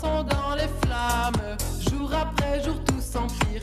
dansons dans les flammes. Jour après jour, tout s'empire.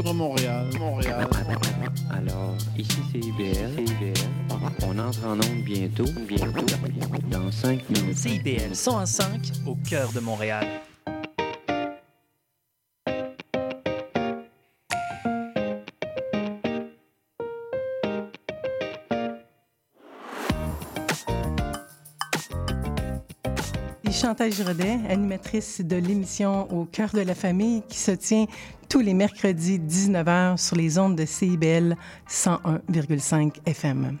Vivre Montréal, Montréal. Alors, ici c'est IBL. On entre en onde bientôt. Bientôt. Dans 5 minutes. CIBL 101.5 au cœur de Montréal. Chantal Giraudet, animatrice de l'émission Au cœur de la famille qui se tient tous les mercredis 19h sur les ondes de CIBL 101,5 FM.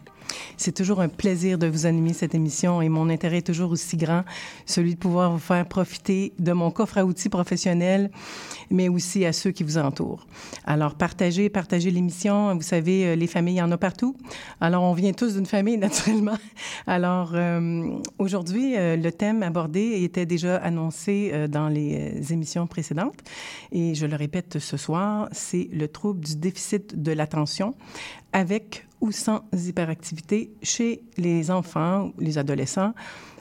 C'est toujours un plaisir de vous animer cette émission et mon intérêt est toujours aussi grand, celui de pouvoir vous faire profiter de mon coffre à outils professionnel, mais aussi à ceux qui vous entourent. Alors, partagez, partagez l'émission. Vous savez, euh, les familles, il y en a partout. Alors, on vient tous d'une famille, naturellement. Alors, euh, aujourd'hui, euh, le thème abordé était déjà annoncé euh, dans les émissions précédentes. Et je le répète ce soir, c'est le trouble du déficit de l'attention avec ou sans hyperactivité chez les enfants, les adolescents.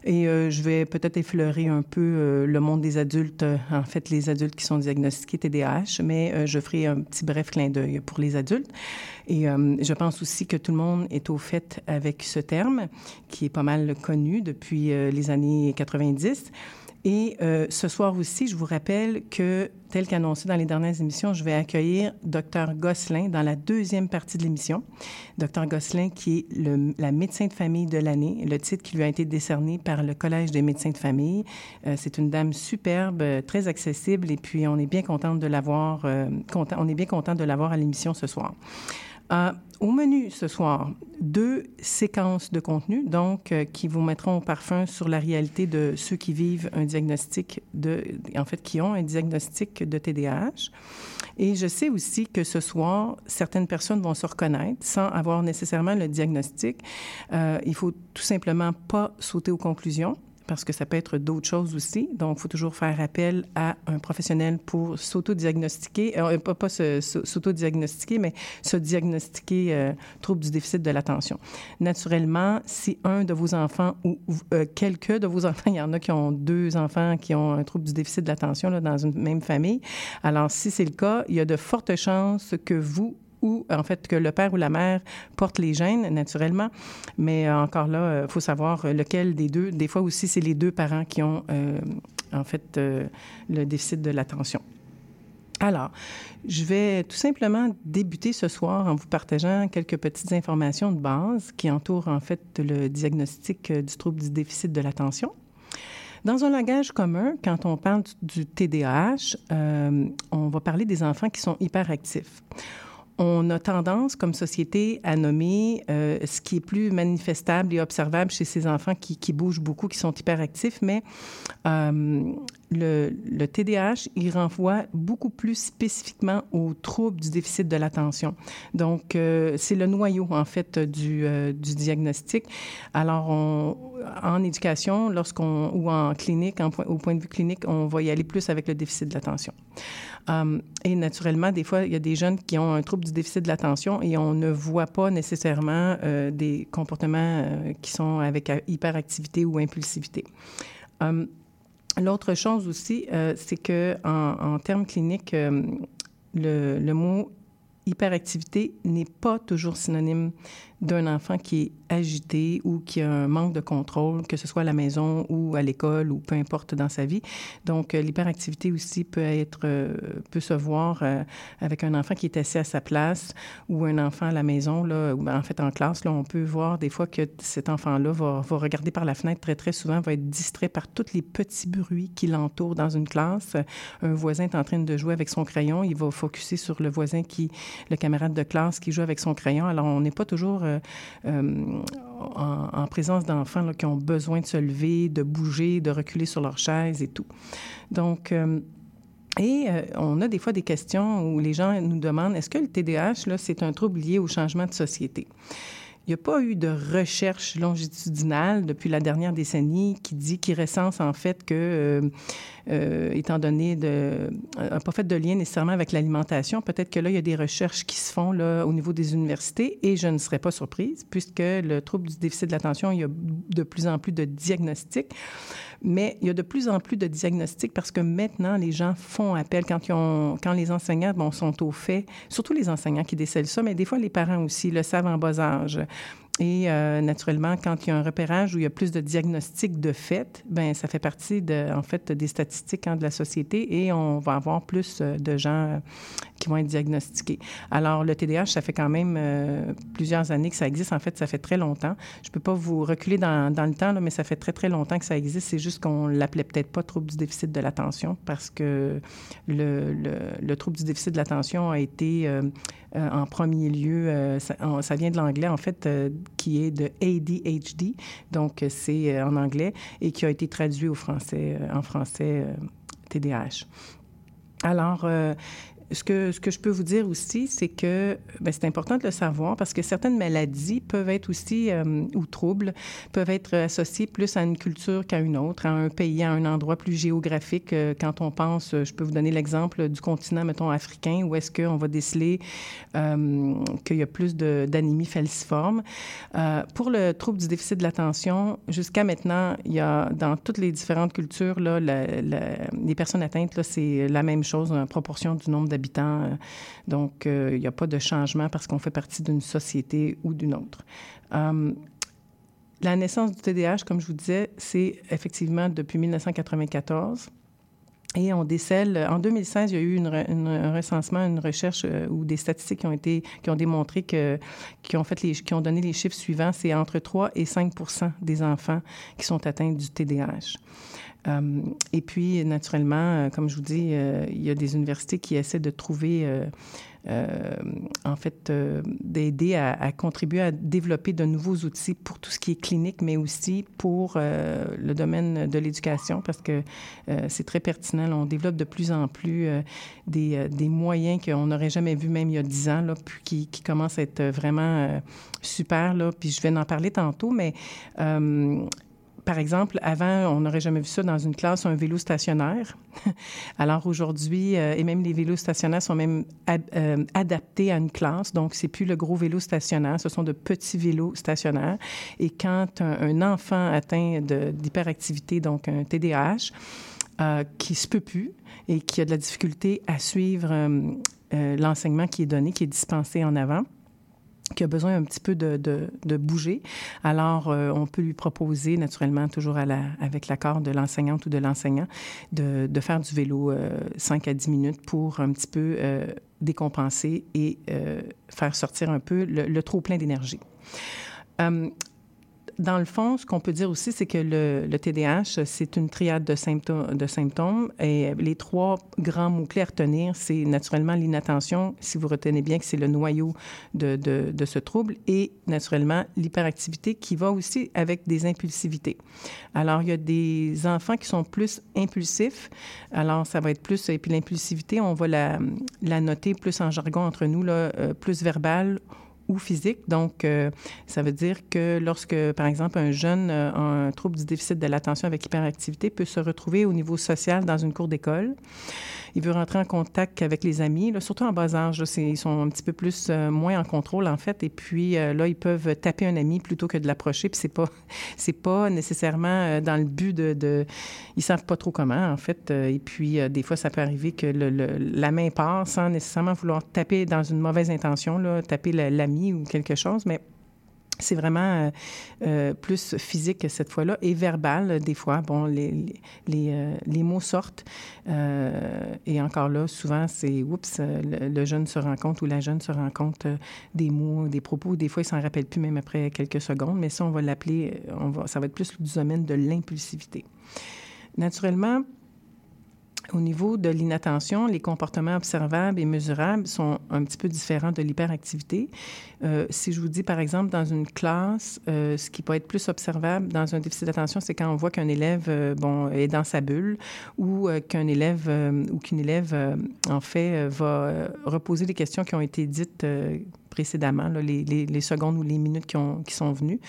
Et euh, je vais peut-être effleurer un peu euh, le monde des adultes, euh, en fait, les adultes qui sont diagnostiqués TDAH, mais je ferai un petit bref clin d'œil pour les adultes. Et je pense aussi que tout le monde est au fait avec ce terme, qui est pas mal connu depuis les années 90. Et euh, ce soir aussi, je vous rappelle que, tel qu'annoncé dans les dernières émissions, je vais accueillir Dr Gosselin dans la deuxième partie de l'émission. Dr Gosselin, qui est le- la médecin de famille de l'année, le titre qui lui a été décerné par le Collège des médecins de famille. Euh, C'est une dame superbe, euh, très accessible, et puis on est bien contente de on est bien content de l'avoir à l'émission ce soir. Euh, au menu ce soir, deux séquences de contenu, donc, euh, qui vous mettront au parfum sur la réalité de ceux qui vivent un diagnostic de, en fait, qui ont un diagnostic de TDAH. Et je sais aussi que ce soir, certaines personnes vont se reconnaître sans avoir nécessairement le diagnostic. Euh, il faut tout simplement pas sauter aux conclusions parce que ça peut être d'autres choses aussi. Donc, il faut toujours faire appel à un professionnel pour s'auto-diagnostiquer, euh, pas, pas se- s'auto-diagnostiquer, mais se diagnostiquer euh, trouble du déficit de l'attention. Naturellement, si un de vos enfants ou euh, quelques de vos enfants, il y en a qui ont deux enfants qui ont un trouble du déficit de l'attention dans une même famille, alors si c'est le cas, il y a de fortes chances que vous ou en fait que le père ou la mère porte les gènes naturellement. Mais euh, encore là, il faut savoir euh, lequel des deux. Des fois aussi, c'est les deux parents qui ont euh, en fait euh, le déficit de l'attention. Alors, je vais tout simplement débuter ce soir en vous partageant quelques petites informations de base qui entourent en fait le diagnostic euh, du trouble du déficit de l'attention. Dans un langage commun, quand on parle du TDAH, euh, on va parler des enfants qui sont hyperactifs. On a tendance, comme société, à nommer euh, ce qui est plus manifestable et observable chez ces enfants qui, qui bougent beaucoup, qui sont hyperactifs, mais euh, le, le TDAH, il renvoie beaucoup plus spécifiquement aux troubles du déficit de l'attention. Donc, euh, c'est le noyau, en fait, du, euh, diagnostic. Alors, en éducation, lorsqu'on ou en clinique, au point de vue clinique, on va y aller plus avec le déficit de l'attention. Um, et naturellement, des fois, il y a des jeunes qui ont un trouble du déficit de l'attention et on ne voit pas nécessairement euh, des comportements qui sont avec hyperactivité ou impulsivité. Um, L'autre chose aussi, euh, c'est que en, termes cliniques, euh, le, mot hyperactivité n'est pas toujours synonyme d'un enfant qui est agité ou qui a un manque de contrôle, que ce soit à la maison ou à l'école ou peu importe dans sa vie. Donc, euh, l'hyperactivité aussi peut être, euh, peut se voir euh, avec un enfant qui est assis à sa place ou un enfant à la maison, là, ou en fait en classe, là, on peut voir des fois que cet enfant-là va, va regarder par la fenêtre très, très souvent, va être distrait par tous les petits bruits qui l'entourent dans une classe. Un voisin est en train de jouer avec son crayon, il va focuser sur le voisin qui, le camarade de classe qui joue avec son crayon. Alors, on n'est pas toujours euh, en, présence d'enfants qui ont besoin de se lever, de bouger, de reculer sur leur chaise et tout. Donc, euh, et euh, on a des fois des questions où les gens nous demandent est-ce que le TDAH, c'est un trouble lié au changement de société? Il n'y a pas eu de recherche longitudinale depuis la dernière décennie qui dit, qui recense en fait que euh, étant donné de, n'a pas fait de lien nécessairement avec l'alimentation. Peut-être que là, il y a des recherches qui se font là, au niveau des universités et je ne serais pas surprise puisque le trouble du déficit de l'attention, il y a de plus en plus de diagnostics. Mais il y a de plus en plus de diagnostics parce que maintenant, les gens font appel quand, ils ont, quand les enseignants sont au fait, surtout les enseignants qui décèlent ça, mais des fois les parents aussi le savent en bas âge. Et euh, naturellement, quand il y a un repérage où il y a plus de diagnostics de fait, ben ça fait partie de, en fait des statistiques hein, de la société et on va avoir plus euh, de gens euh, qui vont être diagnostiqués. Alors le TDAH, ça fait quand même plusieurs années que ça existe. En fait, ça fait très longtemps. Je peux pas vous reculer dans, dans le temps, là, mais ça fait très très longtemps que ça existe. C'est juste qu'on l'appelait peut-être pas trouble du déficit de l'attention parce que le, le, le, trouble du déficit de l'attention a été en premier lieu, ça, ça, vient de l'anglais en fait qui est de ADHD, donc c'est euh, en anglais, et qui a été traduit au français, euh, en français TDAH. Euh, Alors, ce que, je peux vous dire aussi, c'est que ben, c'est important de le savoir parce que certaines maladies peuvent être aussi, euh, ou troubles, peuvent être associés plus à une culture qu'à une autre, à un pays, à un endroit plus géographique. Euh, quand on pense, je peux vous donner l'exemple du continent, mettons, africain, où est-ce qu'on va déceler euh, qu'il y a plus d'anémie falciforme. Euh, pour le trouble du déficit de l'attention, jusqu'à maintenant, il y a dans toutes les différentes cultures, les personnes atteintes, c'est la même chose en proportion du nombre Euh, donc, euh, il n'y a pas de changement parce qu'on fait partie d'une société ou d'une autre. Euh, la naissance du TDAH, comme je vous disais, c'est effectivement depuis 1994. Et on décèle, en 2016, il y a eu un recensement, une recherche ou des statistiques qui ont été, qui ont démontré que, qui ont fait les, qui ont donné les chiffres suivants, c'est entre 3 et 5% des enfants qui sont atteints du TDAH. Euh, et puis, naturellement, euh, comme je vous dis, euh, il y a des universités qui essaient de trouver, en fait, d'aider à, contribuer à développer de nouveaux outils pour tout ce qui est clinique, mais aussi pour le domaine de l'éducation, parce que c'est très pertinent. on développe de plus en plus des, moyens qu'on n'aurait jamais vus même il y a dix ans, là, qui, qui commencent à être vraiment super. Là, puis je vais en parler tantôt, mais par exemple, avant, on n'aurait jamais vu ça dans une classe, un vélo stationnaire. Alors aujourd'hui, euh, et même les vélos stationnaires sont même euh, adaptés à une classe. Donc, c'est plus le gros vélo stationnaire, ce sont de petits vélos stationnaires. Et quand un, enfant atteint d'hyperactivité, donc un TDAH, euh, qui se peut plus et qui a de la difficulté à suivre l'enseignement qui est donné, qui est dispensé en avant, qui a besoin un petit peu de, bouger. Alors, euh, on peut lui proposer, naturellement, toujours avec l'accord de l'enseignante ou de l'enseignant, de, faire du vélo euh, 5 à 10 minutes pour un petit peu euh, décompenser et euh, faire sortir un peu le trop plein d'énergie. Euh, dans le fond, ce qu'on peut dire aussi, c'est que le, le TDAH, c'est une triade de symptômes. Et les trois grands mots-clés à retenir, c'est naturellement l'inattention, si vous retenez bien que c'est le noyau de, ce trouble, et naturellement l'hyperactivité qui va aussi avec des impulsivités. Alors, il y a des enfants qui sont plus impulsifs. Alors, ça va être plus... Et puis l'impulsivité, on va la, noter plus en jargon entre nous, euh, plus verbal ou physique. Donc, euh, ça veut dire que lorsque, par exemple, un jeune a un trouble du déficit de l'attention avec hyperactivité peut se retrouver au niveau social dans une cour d'école, il veut rentrer en contact avec les amis, là, surtout en bas âge. Ils sont un petit peu plus, euh, moins en contrôle, en fait. Et puis, euh, là, ils peuvent taper un ami plutôt que de l'approcher. Puis, c'est pas, pas nécessairement euh, dans le but de, de, Ils savent pas trop comment, en fait. et puis, des fois, ça peut arriver que la main passe sans nécessairement vouloir taper dans une mauvaise intention, là, taper l'ami ou quelque chose. Mais c'est vraiment euh, euh, plus physique cette fois-là et verbal des fois. Bon, les, les, euh, les mots sortent et encore là, souvent, c'est oups, le, jeune se rend compte ou la jeune se rend compte des mots, des propos. Des fois, il s'en rappelle plus même après quelques secondes, mais ça, on va l'appeler, on va, ça va être plus du domaine de l'impulsivité. Naturellement, au niveau de l'inattention, les comportements observables et mesurables sont un petit peu différents de l'hyperactivité. Euh, si je vous dis, par exemple, dans une classe, euh, ce qui peut être plus observable dans un déficit d'attention, c'est quand on voit qu'un élève euh, bon, est dans sa bulle ou qu'un élève ou qu'une élève, en fait, va reposer des questions qui ont été dites précédemment, les, secondes ou les minutes qui, sont venues,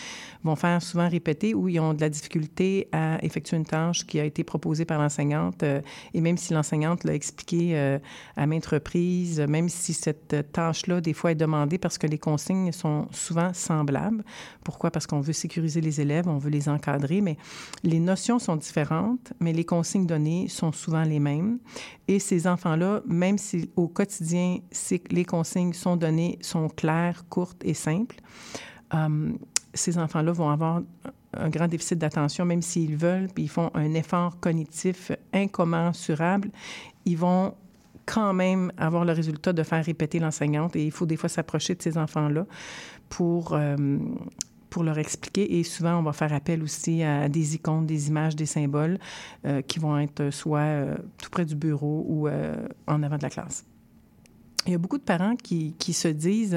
vont faire souvent répéter ou ils ont de la difficulté à effectuer une tâche qui a été proposée par l'enseignante. Euh, et même si l'enseignante l'a expliqué euh, à maintes reprises, même si cette tâche-là, des fois, est demandée parce que les consignes sont souvent semblables. Pourquoi? Parce qu'on veut sécuriser les élèves, on veut les encadrer, mais les notions sont différentes, mais les consignes données sont souvent les mêmes. Et ces enfants-là, même si au quotidien, les consignes sont données, sont claires, courtes et simples, euh, ces enfants-là vont avoir un grand déficit d'attention, même s'ils veulent, puis ils font un effort cognitif incommensurable, ils vont quand même avoir le résultat de faire répéter l'enseignante et il faut des fois s'approcher de ces enfants-là pour, euh, pour leur expliquer. Et souvent, on va faire appel aussi à des icônes, des images, des symboles euh, qui vont être soit tout près du bureau ou en avant de la classe. Il y a beaucoup de parents qui, qui se disent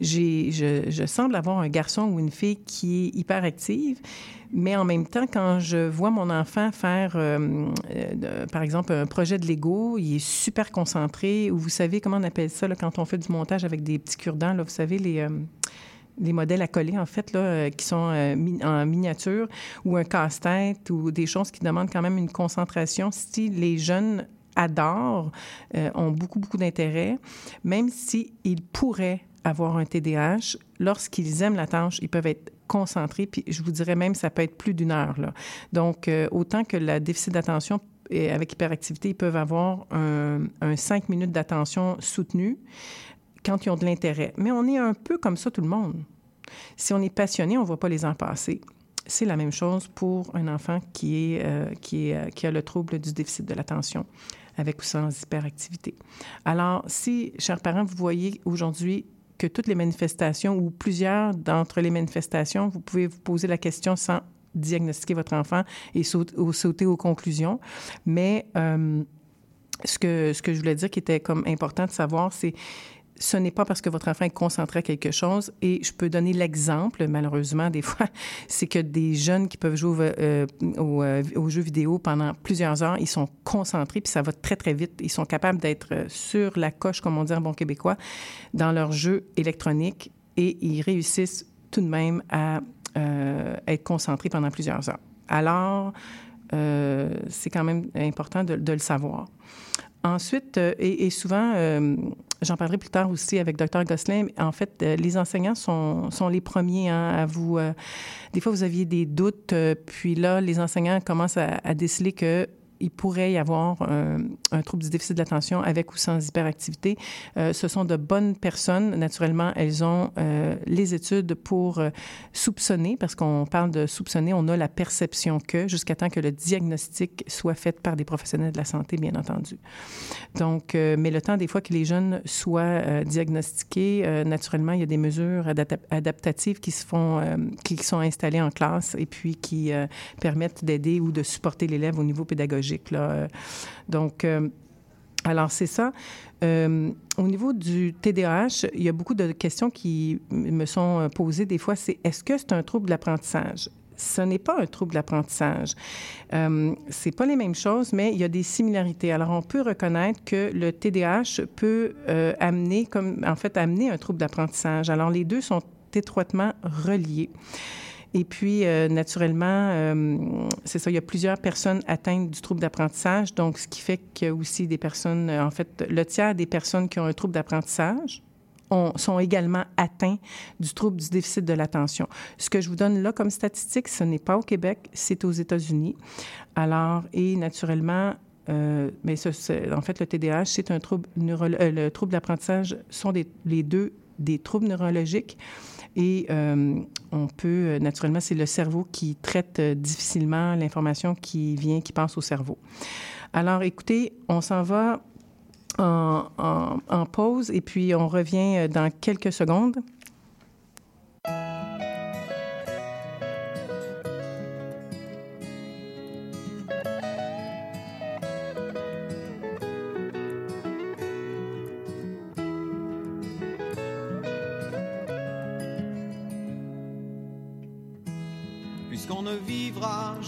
j'ai, je, semble avoir un garçon ou une fille qui est hyper active, mais en même temps, quand je vois mon enfant faire, euh, euh, par exemple, un projet de Lego, il est super concentré, ou vous savez comment on appelle ça quand on fait du montage avec des petits cure-dents, vous savez, les... Euh, les modèles à coller, en fait, là, qui sont en miniature, ou un casse-tête, ou des choses qui demandent quand même une concentration. Si les jeunes adorent, ont beaucoup, beaucoup d'intérêt, même s'ils pourraient avoir un TDAH, lorsqu'ils aiment la tâche, ils peuvent être concentrés, puis je vous dirais même, ça peut être plus d'une heure. Là. Donc, euh, autant que la déficit d'attention avec hyperactivité, ils peuvent avoir un, 5 minutes d'attention soutenue quand ils ont de l'intérêt. Mais on est un peu comme ça, tout le monde. Si on est passionné, on ne voit pas les ans passer. C'est la même chose pour un enfant qui, est, euh, euh, qui a le trouble du déficit de l'attention avec ou sans hyperactivité. Alors, si, chers parents, vous voyez aujourd'hui que toutes les manifestations ou plusieurs d'entre les manifestations, vous pouvez vous poser la question sans diagnostiquer votre enfant et sauter, aux conclusions. Mais euh, ce, que, ce que je voulais dire qui était comme important de savoir, c'est ce n'est pas parce que votre enfant est concentré à quelque chose. Et je peux donner l'exemple, malheureusement, des fois, c'est que des jeunes qui peuvent jouer euh, euh, aux jeux vidéo pendant plusieurs heures, ils sont concentrés, puis ça va très, très vite. Ils sont capables d'être euh, sur la coche, comme on dit en bon québécois, dans leur jeu électronique et ils réussissent tout de même à être concentrés pendant plusieurs heures. Alors, c'est quand même important de, le savoir. Ensuite, euh, et, souvent, euh, j'en parlerai plus tard aussi avec Dr. Gosselin, en fait, euh, les enseignants sont, sont les premiers hein, à vous... des fois, vous aviez des doutes, puis là, les enseignants commencent à déceler que il pourrait y avoir un, trouble du déficit de l'attention avec ou sans hyperactivité. Euh, ce sont de bonnes personnes. Naturellement, elles ont euh, les études pour euh, soupçonner, parce qu'on parle de soupçonner, on a la perception que, jusqu'à temps que le diagnostic soit fait par des professionnels de la santé, bien entendu. Donc, mais le temps des fois que les jeunes soient diagnostiqués, naturellement, il y a des mesures adaptatives qui se font, qui sont installées en classe et puis qui permettent d'aider ou de supporter l'élève au niveau pédagogique Donc, euh, alors, c'est ça. Euh, au niveau du TDAH, il y a beaucoup de questions qui me sont posées des fois. C'est est-ce que c'est un trouble de l'apprentissage? ce n'est pas un trouble d'apprentissage. Euh, c'est pas les mêmes choses, mais il y a des similarités. Alors, on peut reconnaître que le TDAH peut euh, amener, en fait, amener un trouble d'apprentissage. Alors, les deux sont étroitement reliés. Et puis, euh, naturellement, euh, c'est ça, il y a plusieurs personnes atteintes du trouble d'apprentissage, donc ce qui fait qu'il y a aussi des personnes, euh, en fait, le tiers des personnes qui ont un trouble d'apprentissage sont également atteints du trouble du déficit de l'attention. Ce que je vous donne là comme statistique, ce n'est pas au Québec, c'est aux États-Unis. Alors, et naturellement, mais en fait, le TDAH, c'est un trouble le trouble d'apprentissage sont les deux des troubles neurologiques. Et euh, on peut, euh, naturellement, c'est le cerveau qui traite euh, difficilement l'information qui vient, qui passe au cerveau. Alors, écoutez, on s'en va en, en, pause et puis on revient dans quelques secondes.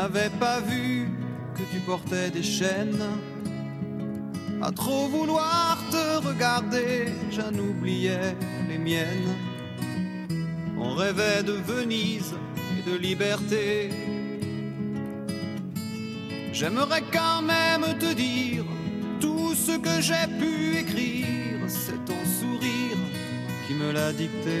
N'avais pas vu que tu portais des chaînes. À trop vouloir te regarder, j'en oubliais les miennes. On rêvait de Venise et de liberté. J'aimerais quand même te dire tout ce que j'ai pu écrire, c'est ton sourire qui me l'a dicté.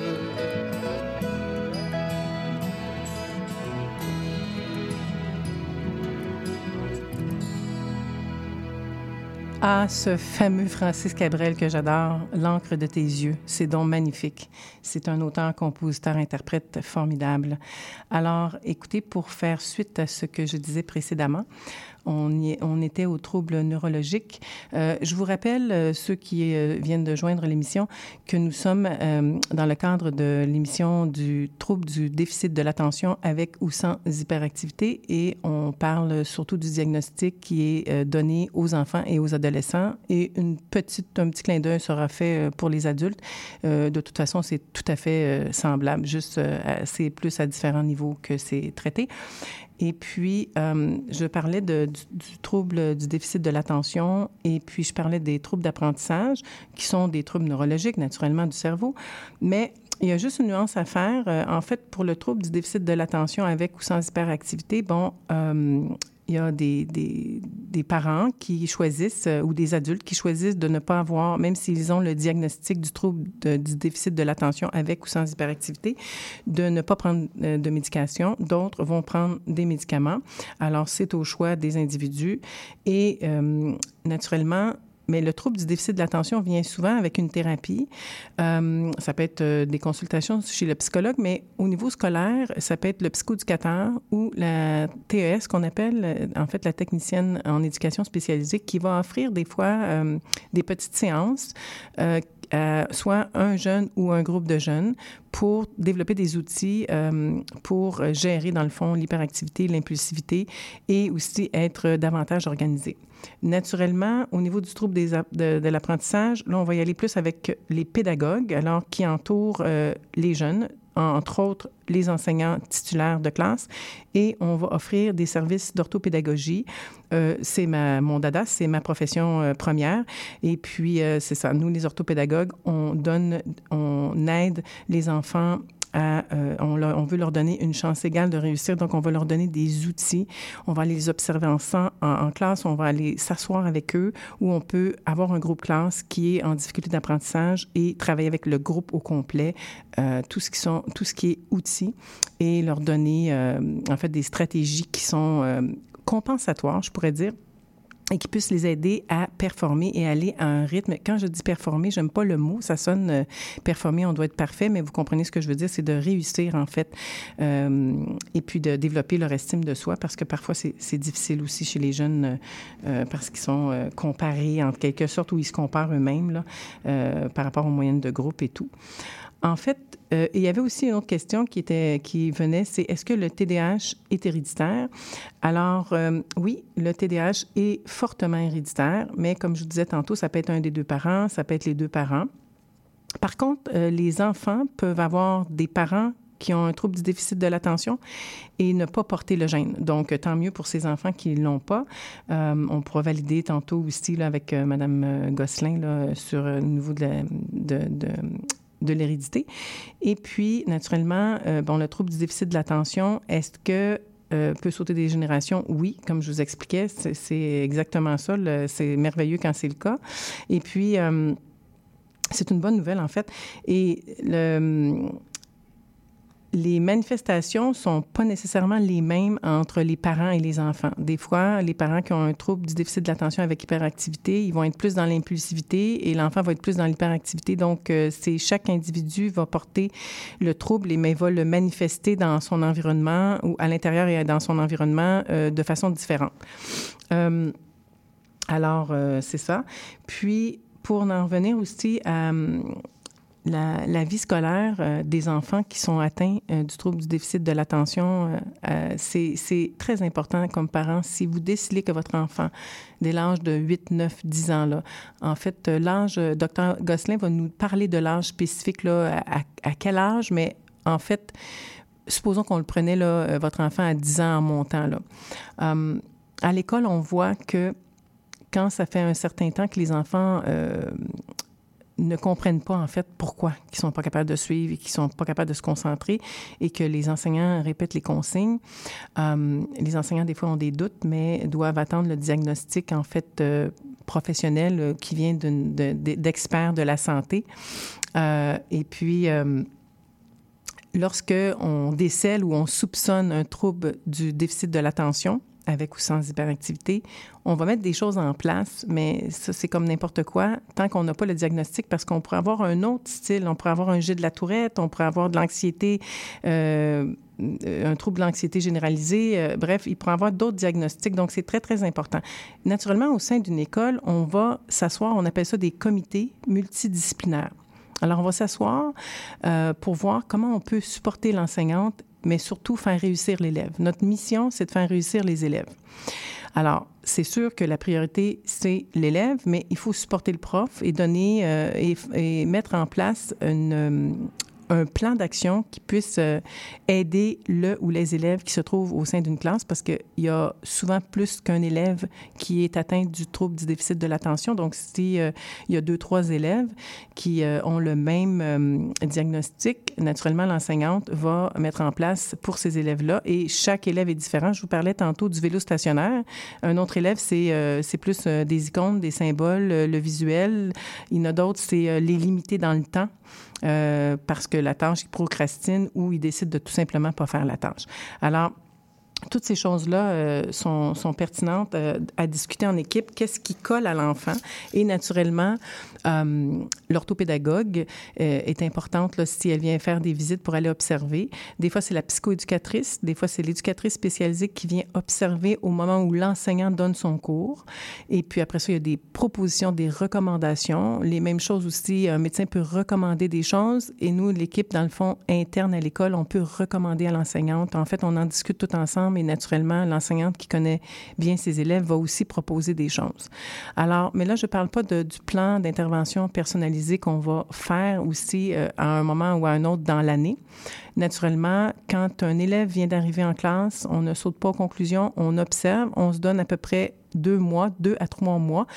Ah, ce fameux Francis Cabrel que j'adore, L'encre de tes yeux. C'est donc magnifique. C'est un auteur, compositeur, interprète formidable. Alors, écoutez, pour faire suite à ce que je disais précédemment, on, était aux troubles neurologiques. Euh, je vous rappelle, euh, ceux qui euh, viennent de joindre l'émission, que nous sommes dans le cadre de l'émission du trouble du déficit de l'attention avec ou sans hyperactivité et on parle surtout du diagnostic qui est donné aux enfants et aux adolescents et une petite, un petit clin d'œil sera fait pour les adultes. de toute façon, c'est tout à fait semblable, juste c'est plus à différents niveaux que c'est traité. Et puis, euh, je parlais du, trouble du déficit de l'attention et puis je parlais des troubles d'apprentissage, qui sont des troubles neurologiques, naturellement, du cerveau. Mais il y a juste une nuance à faire. Euh, en fait, pour le trouble du déficit de l'attention avec ou sans hyperactivité, bon, euh, il y a des, des, parents qui choisissent euh, ou des adultes qui choisissent de ne pas avoir, même s'ils ont le diagnostic du trouble du déficit de l'attention avec ou sans hyperactivité, de ne pas prendre euh, de médication. D'autres vont prendre des médicaments. Alors, c'est au choix des individus. Et euh, naturellement, mais le trouble du déficit de l'attention vient souvent avec une thérapie. Euh, ça peut être euh, des consultations chez le psychologue, mais au niveau scolaire, ça peut être le psychoéducateur ou la TES qu'on appelle euh, en fait la technicienne en éducation spécialisée qui va offrir des fois des petites séances soit un jeune ou un groupe de jeunes pour développer des outils pour gérer, dans le fond, l'hyperactivité, l'impulsivité et aussi être davantage organisé. Naturellement, au niveau du trouble de, l'apprentissage, là, on va y aller plus avec les pédagogues, alors qui entourent euh, les jeunes, entre autres les enseignants titulaires de classe, et on va offrir des services d'orthopédagogie. Euh, c'est ma, mon dada, c'est ma profession euh, première. Et puis, c'est ça, nous, les orthopédagogues, on donne, on aide les enfants euh, on, veut leur donner une chance égale de réussir. Donc, on va leur donner des outils. On va les observer ensemble en, classe. On va aller s'asseoir avec eux où on peut avoir un groupe classe qui est en difficulté d'apprentissage et travailler avec le groupe au complet, euh, tout, ce qui sont, tout ce qui est outils et leur donner, euh, en fait, des stratégies qui sont compensatoires, je pourrais dire, et qui puissent les aider à performer et aller à un rythme. Quand je dis performer, j'aime pas le mot, ça sonne euh, performer, on doit être parfait, mais vous comprenez ce que je veux dire, c'est de réussir en fait euh, et puis de développer leur estime de soi parce que parfois c'est difficile aussi chez les jeunes euh, parce qu'ils sont comparés en quelque sorte ou ils se comparent eux-mêmes par rapport aux moyennes de groupe et tout. En fait, euh, il y avait aussi une autre question qui, venait, c'est est-ce que le TDAH est héréditaire? Alors, euh, oui, le TDAH est fortement héréditaire, mais comme je vous disais tantôt, ça peut être un des deux parents, ça peut être les deux parents. Par contre, euh, les enfants peuvent avoir des parents qui ont un trouble du déficit de l'attention et ne pas porter le gène. Donc, tant mieux pour ces enfants qui ne l'ont pas. on pourra valider tantôt aussi avec Mme Gosselin sur le niveau de, de, de l'hérédité. Et puis, naturellement, euh, bon, le trouble du déficit de l'attention, est-ce que euh, peut sauter des générations? Oui, comme je vous expliquais, c'est exactement ça. C'est merveilleux quand c'est le cas. Et puis, euh, c'est une bonne nouvelle, en fait. Et le les manifestations sont pas nécessairement les mêmes entre les parents et les enfants. Des fois, les parents qui ont un trouble du déficit de l'attention avec hyperactivité, ils vont être plus dans l'impulsivité et l'enfant va être plus dans l'hyperactivité. Donc, euh, c'est chaque individu va porter le trouble, mais va le manifester dans son environnement ou à l'intérieur et dans son environnement euh, de façon différente. Euh, alors, c'est ça. Puis, pour en revenir aussi à la, vie scolaire euh, des enfants qui sont atteints euh, du trouble du déficit de l'attention, euh, c'est très important comme parent. Si vous décidez que votre enfant, dès l'âge de 8, 9, 10 ans, là, en fait, l'âge, docteur Gosselin va nous parler de l'âge spécifique, là, à, quel âge, mais en fait, supposons qu'on le prenait, là, votre enfant à 10 ans en montant. Là. à l'école, on voit que quand ça fait un certain temps que les enfants ne comprennent pas en fait pourquoi ils sont pas capables de suivre et qu'ils sont pas capables de se concentrer et que les enseignants répètent les consignes. Euh, les enseignants des fois ont des doutes, mais doivent attendre le diagnostic en fait euh, professionnel euh, qui vient d'experts de, la santé. et puis lorsque on décèle ou on soupçonne un trouble du déficit de l'attention, avec ou sans hyperactivité. On va mettre des choses en place, mais ça, c'est comme n'importe quoi, tant qu'on n'a pas le diagnostic, parce qu'on pourrait avoir un autre style. On pourrait avoir un jet de la tourette, on pourrait avoir de l'anxiété, euh, un trouble d'anxiété généralisée. Euh, bref, il pourrait avoir d'autres diagnostics. Donc, c'est très, très important. Naturellement, au sein d'une école, on va s'asseoir, on appelle ça des comités multidisciplinaires. Alors, on va s'asseoir euh, pour voir comment on peut supporter l'enseignante mais surtout faire réussir l'élève. Notre mission, c'est de faire réussir les élèves. Alors, c'est sûr que la priorité, c'est l'élève, mais il faut supporter le prof et donner euh, et, mettre en place une, un plan d'action qui puisse euh, aider le ou les élèves qui se trouvent au sein d'une classe parce qu'il y a souvent plus qu'un élève qui est atteint du trouble du déficit de l'attention. Donc, si euh, il y a deux, trois élèves qui euh, ont le même diagnostic, naturellement, l'enseignante va mettre en place pour ces élèves-là et chaque élève est différent. Je vous parlais tantôt du vélo stationnaire. Un autre élève, c'est c'est plus des icônes, des symboles, le visuel. Il y en a d'autres, c'est les limiter dans le temps. Euh, parce que la tâche, il procrastine ou il décide de tout simplement pas faire la tâche. Alors, toutes ces choses-là euh, sont, pertinentes euh, à discuter en équipe. Qu'est-ce qui colle à l'enfant? Et naturellement, euh, l'orthopédagogue est importante si elle vient faire des visites pour aller observer. Des fois, c'est la psychoéducatrice. Des fois, c'est l'éducatrice spécialisée qui vient observer au moment où l'enseignant donne son cours. Et puis après ça, il y a des propositions, des recommandations. Les mêmes choses aussi, un médecin peut recommander des choses. Et nous, l'équipe, dans le fond, interne à l'école, on peut recommander à l'enseignante. En fait, on en discute tout ensemble mais naturellement, l'enseignante qui connaît bien ses élèves va aussi proposer des choses. Alors, mais là, je ne parle pas du plan d'intervention personnalisé qu'on va faire aussi euh, à un moment ou à un autre dans l'année. Naturellement, quand un élève vient d'arriver en classe, on ne saute pas aux conclusions, on observe, on se donne à peu près deux mois, deux à trois mois.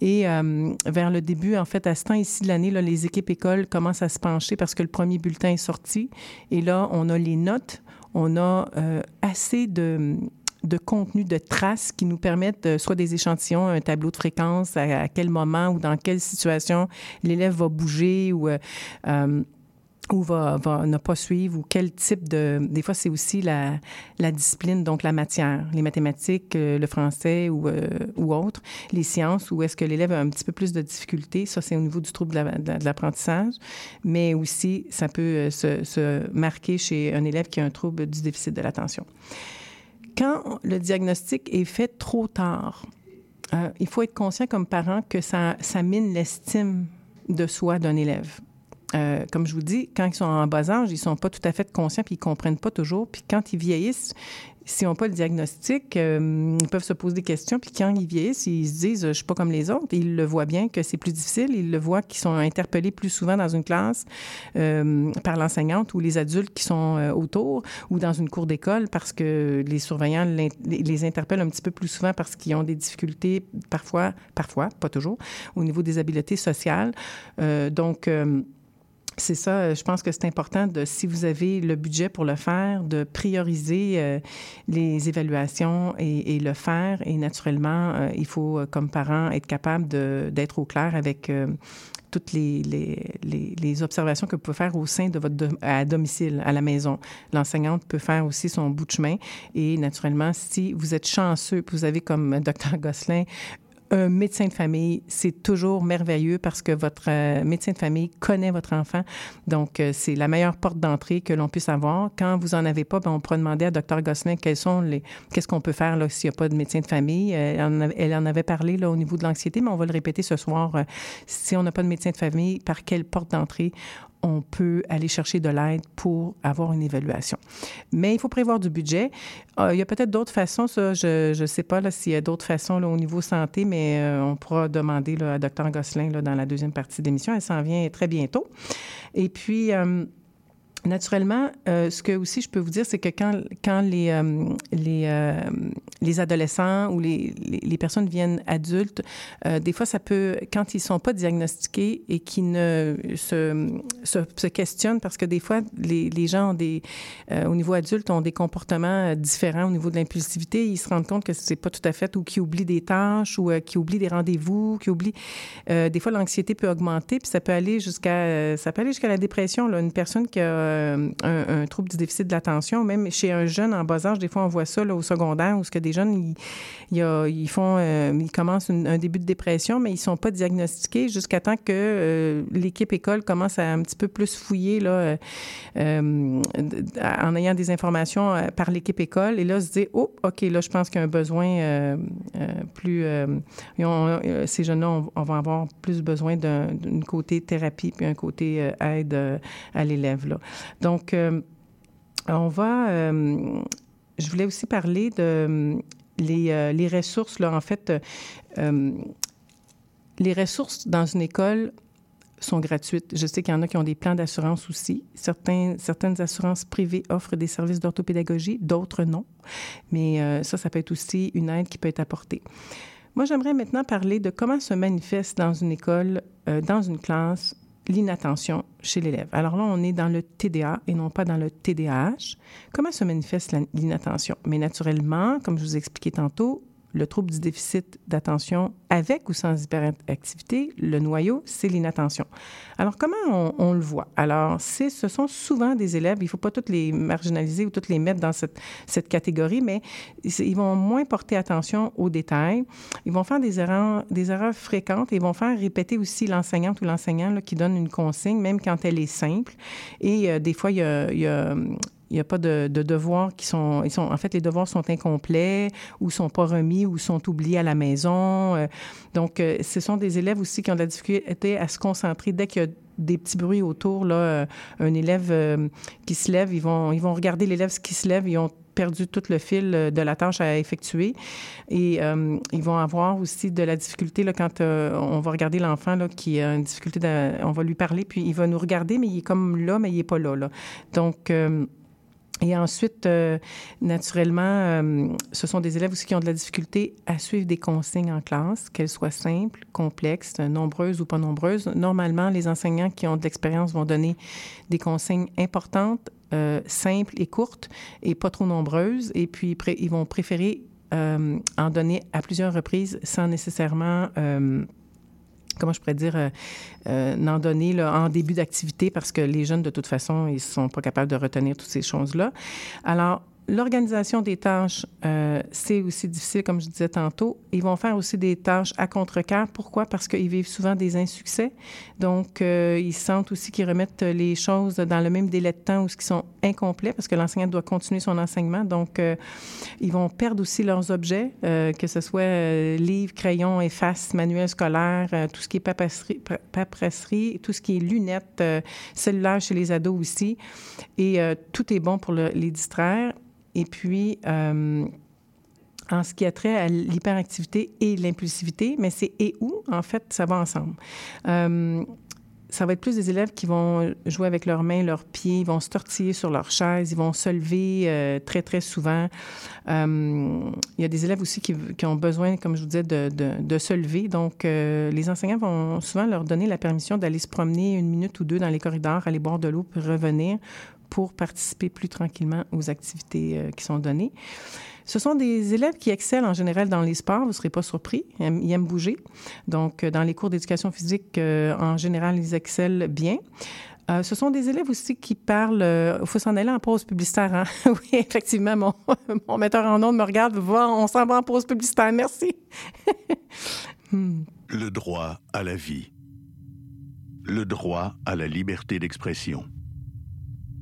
Et euh, vers le début, en fait, à ce temps ici de l'année, les équipes écoles commencent à se pencher parce que le premier bulletin est sorti. Et là, on a les notes on a euh, assez de, de contenu, de traces qui nous permettent euh, soit des échantillons, un tableau de fréquence, à, quel moment ou dans quelle situation l'élève va bouger ou euh, ou va, ne pas suivre ou quel type de... Des fois, c'est aussi la, discipline, donc la matière, les mathématiques, euh, le français ou, euh, ou autre, les sciences, où est-ce que l'élève a un petit peu plus de difficultés. Ça, c'est au niveau du trouble de l'apprentissage. Mais aussi, ça peut euh, se, marquer chez un élève qui a un trouble du déficit de l'attention. Quand le diagnostic est fait trop tard, il faut être conscient comme parent que ça, ça mine l'estime de soi d'un élève. Euh, comme je vous dis, quand ils sont en bas âge, ils sont pas tout à fait conscients puis ils comprennent pas toujours. Puis quand ils vieillissent, s'ils n'ont pas le diagnostic, euh, ils peuvent se poser des questions. Puis quand ils vieillissent, ils se disent, je suis pas comme les autres. ils le voient bien que c'est plus difficile. Ils le voient qu'ils sont interpellés plus souvent dans une classe euh, par l'enseignante ou les adultes qui sont autour ou dans une cour d'école parce que les surveillants les interpellent un petit peu plus souvent parce qu'ils ont des difficultés parfois, parfois, pas toujours, au niveau des habiletés sociales. donc, c'est ça, euh, je pense que c'est important de, si vous avez le budget pour le faire, de prioriser euh, les évaluations et, le faire. Et naturellement, euh, il faut, comme parent, être capable d'être au clair avec toutes les, les, les, observations que vous pouvez faire au sein de votre à domicile, à la maison. L'enseignante peut faire aussi son bout de chemin. Et naturellement, si vous êtes chanceux, vous avez comme Dr. Gosselin un médecin de famille, c'est toujours merveilleux parce que votre euh, médecin de famille connaît votre enfant. Donc, euh, c'est la meilleure porte d'entrée que l'on puisse avoir. Quand vous en avez pas, ben, on pourra demander à Dr. Gosselin quels sont les, qu'est-ce qu'on peut faire là s'il n'y a pas de médecin de famille. Euh, elle, en avait parlé là au niveau de l'anxiété, mais on va le répéter ce soir. si on n'a pas de médecin de famille, par quelle porte d'entrée on peut aller chercher de l'aide pour avoir une évaluation. Mais il faut prévoir du budget. Euh, il y a peut-être d'autres façons, ça, je ne sais pas s'il y a d'autres façons là, au niveau santé, mais euh, on pourra demander là, à Dr. Gosselin là, dans la deuxième partie d'émission. Elle s'en vient très bientôt. Et puis, euh, Naturellement, euh, ce que aussi je peux vous dire, c'est que quand, quand les, euh, les, euh, les adolescents ou les, les, personnes viennent adultes, des fois, ça peut, quand ils sont pas diagnostiqués et qui ne se, se, questionnent, parce que des fois, les, les gens des, au niveau adulte, ont des comportements différents au niveau de l'impulsivité, ils se rendent compte que c'est pas tout à fait, ou qui oublient des tâches, ou qui oublient des rendez-vous, qui oublient... des fois, l'anxiété peut augmenter, puis ça peut aller jusqu'à, ça peut aller jusqu'à la dépression. Là. Une personne qui a euh, un, trouble du déficit de l'attention. Même chez un jeune en bas âge, des fois, on voit ça là, au secondaire, où ce que des jeunes, ils, ils font, euh, ils commencent un début de dépression, mais ils sont pas diagnostiqués jusqu'à temps que euh, l'équipe école commence à un petit peu plus fouiller là, en ayant des informations par l'équipe école. Et là, se dit, oh, OK, là, je pense qu'il y a un besoin plus... ces jeunes-là, on, va avoir plus besoin d'un côté thérapie puis un côté aide à l'élève. Donc, euh, on va. Euh, je voulais aussi parler de euh, les, les ressources, là, en fait. les ressources dans une école sont gratuites. Je sais qu'il y en a qui ont des plans d'assurance aussi. Certaines assurances privées offrent des services d'orthopédagogie, d'autres non. Mais ça, ça peut être aussi une aide qui peut être apportée. Moi, j'aimerais maintenant parler de comment se manifeste dans une école, dans une classe, l'inattention chez l'élève. Alors là, on est dans le TDA et non pas dans le TDAH. Comment se manifeste l'inattention? Mais naturellement, comme je vous ai expliqué tantôt, le trouble du déficit d'attention avec ou sans hyperactivité, le noyau, c'est l'inattention. Alors, comment on, le voit? Alors, ce sont souvent des élèves, il ne faut pas toutes les marginaliser ou toutes les mettre dans cette, catégorie, mais ils vont moins porter attention aux détails. Ils vont faire des erreurs, des erreurs fréquentes et ils vont faire répéter aussi l'enseignante ou l'enseignant qui donne une consigne, même quand elle est simple. Et euh, des fois, il y a il n'y a pas de, devoirs qui sont, ils sont... En fait, les devoirs sont incomplets ou sont pas remis ou sont oubliés à la maison. Euh, donc, euh, ce sont des élèves aussi qui ont de la difficulté à se concentrer dès qu'il y a des petits bruits autour. Là, euh, un élève qui se lève, ils vont, ils vont regarder l'élève qui se lève, ils ont perdu tout le fil de la tâche à effectuer. Et ils vont avoir aussi de la difficulté là, quand on va regarder l'enfant qui a une difficulté, on va lui parler, puis il va nous regarder, mais il est comme là, mais il n'est pas là. là. Donc, et ensuite, euh, naturellement, euh, ce sont des élèves aussi qui ont de la difficulté à suivre des consignes en classe, qu'elles soient simples, complexes, nombreuses ou pas nombreuses. Normalement, les enseignants qui ont de l'expérience vont donner des consignes importantes, euh, simples et courtes et pas trop nombreuses. Et puis, ils vont préférer en donner à plusieurs reprises sans nécessairement comment je pourrais dire, euh, euh, n'en donner en début d'activité parce que les jeunes, de toute façon, ils ne sont pas capables de retenir toutes ces choses-là. Alors, L'organisation des tâches, euh, c'est aussi difficile, comme je disais tantôt. Ils vont faire aussi des tâches à contre-cœur. Pourquoi? Parce qu'ils vivent souvent des insuccès. Donc, euh, ils sentent aussi qu'ils remettent les choses dans le même délai de temps ou ce qui sont incomplets parce que l'enseignant doit continuer son enseignement. Donc, euh, ils vont perdre aussi leurs objets, que ce soit livres, crayons, effaces, manuels scolaires, tout ce qui est paperasserie, tout ce qui est lunettes, cellulaires chez les ados aussi. Et tout est bon pour les distraire. Et puis, euh, en ce qui a trait à l'hyperactivité et l'impulsivité, mais c'est et où, en fait, ça va ensemble. Euh, ça va être plus des élèves qui vont jouer avec leurs mains, leurs pieds, ils vont se tortiller sur leur chaise, ils vont se lever euh, très, très souvent. il y a des élèves aussi qui, ont besoin, comme je vous disais, de, de, se lever. Donc, les enseignants vont souvent leur donner la permission d'aller se promener une minute ou deux dans les corridors, aller boire de l'eau, puis revenir pour participer plus tranquillement aux activités euh, qui sont données. Ce sont des élèves qui excellent en général dans les sports, vous ne serez pas surpris. Ils aiment, bouger. Donc, euh, dans les cours d'éducation physique, euh, en général, ils excellent bien. ce sont des élèves aussi qui parlent. Il faut s'en aller en pause publicitaire. Hein? oui, effectivement, mon, metteur en ondes me regarde. On s'en va en pause publicitaire. Merci. Hmm. Le droit à la vie. Le droit à la liberté d'expression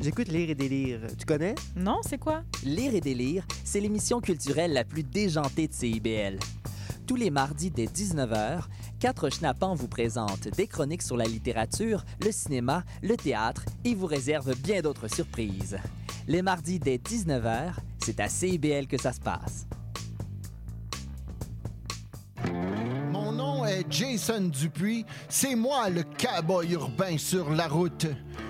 J'écoute Lire et délire. Tu connais? Non, c'est quoi? Lire et délire, c'est l'émission culturelle la plus déjantée de CIBL. Tous les mardis dès 19h, quatre schnappants vous présentent des chroniques sur la littérature, le cinéma, le théâtre et vous réservent bien d'autres surprises. Les mardis dès 19h, c'est à CIBL que ça se passe. Mon nom est Jason Dupuis. C'est moi le cowboy urbain sur la route.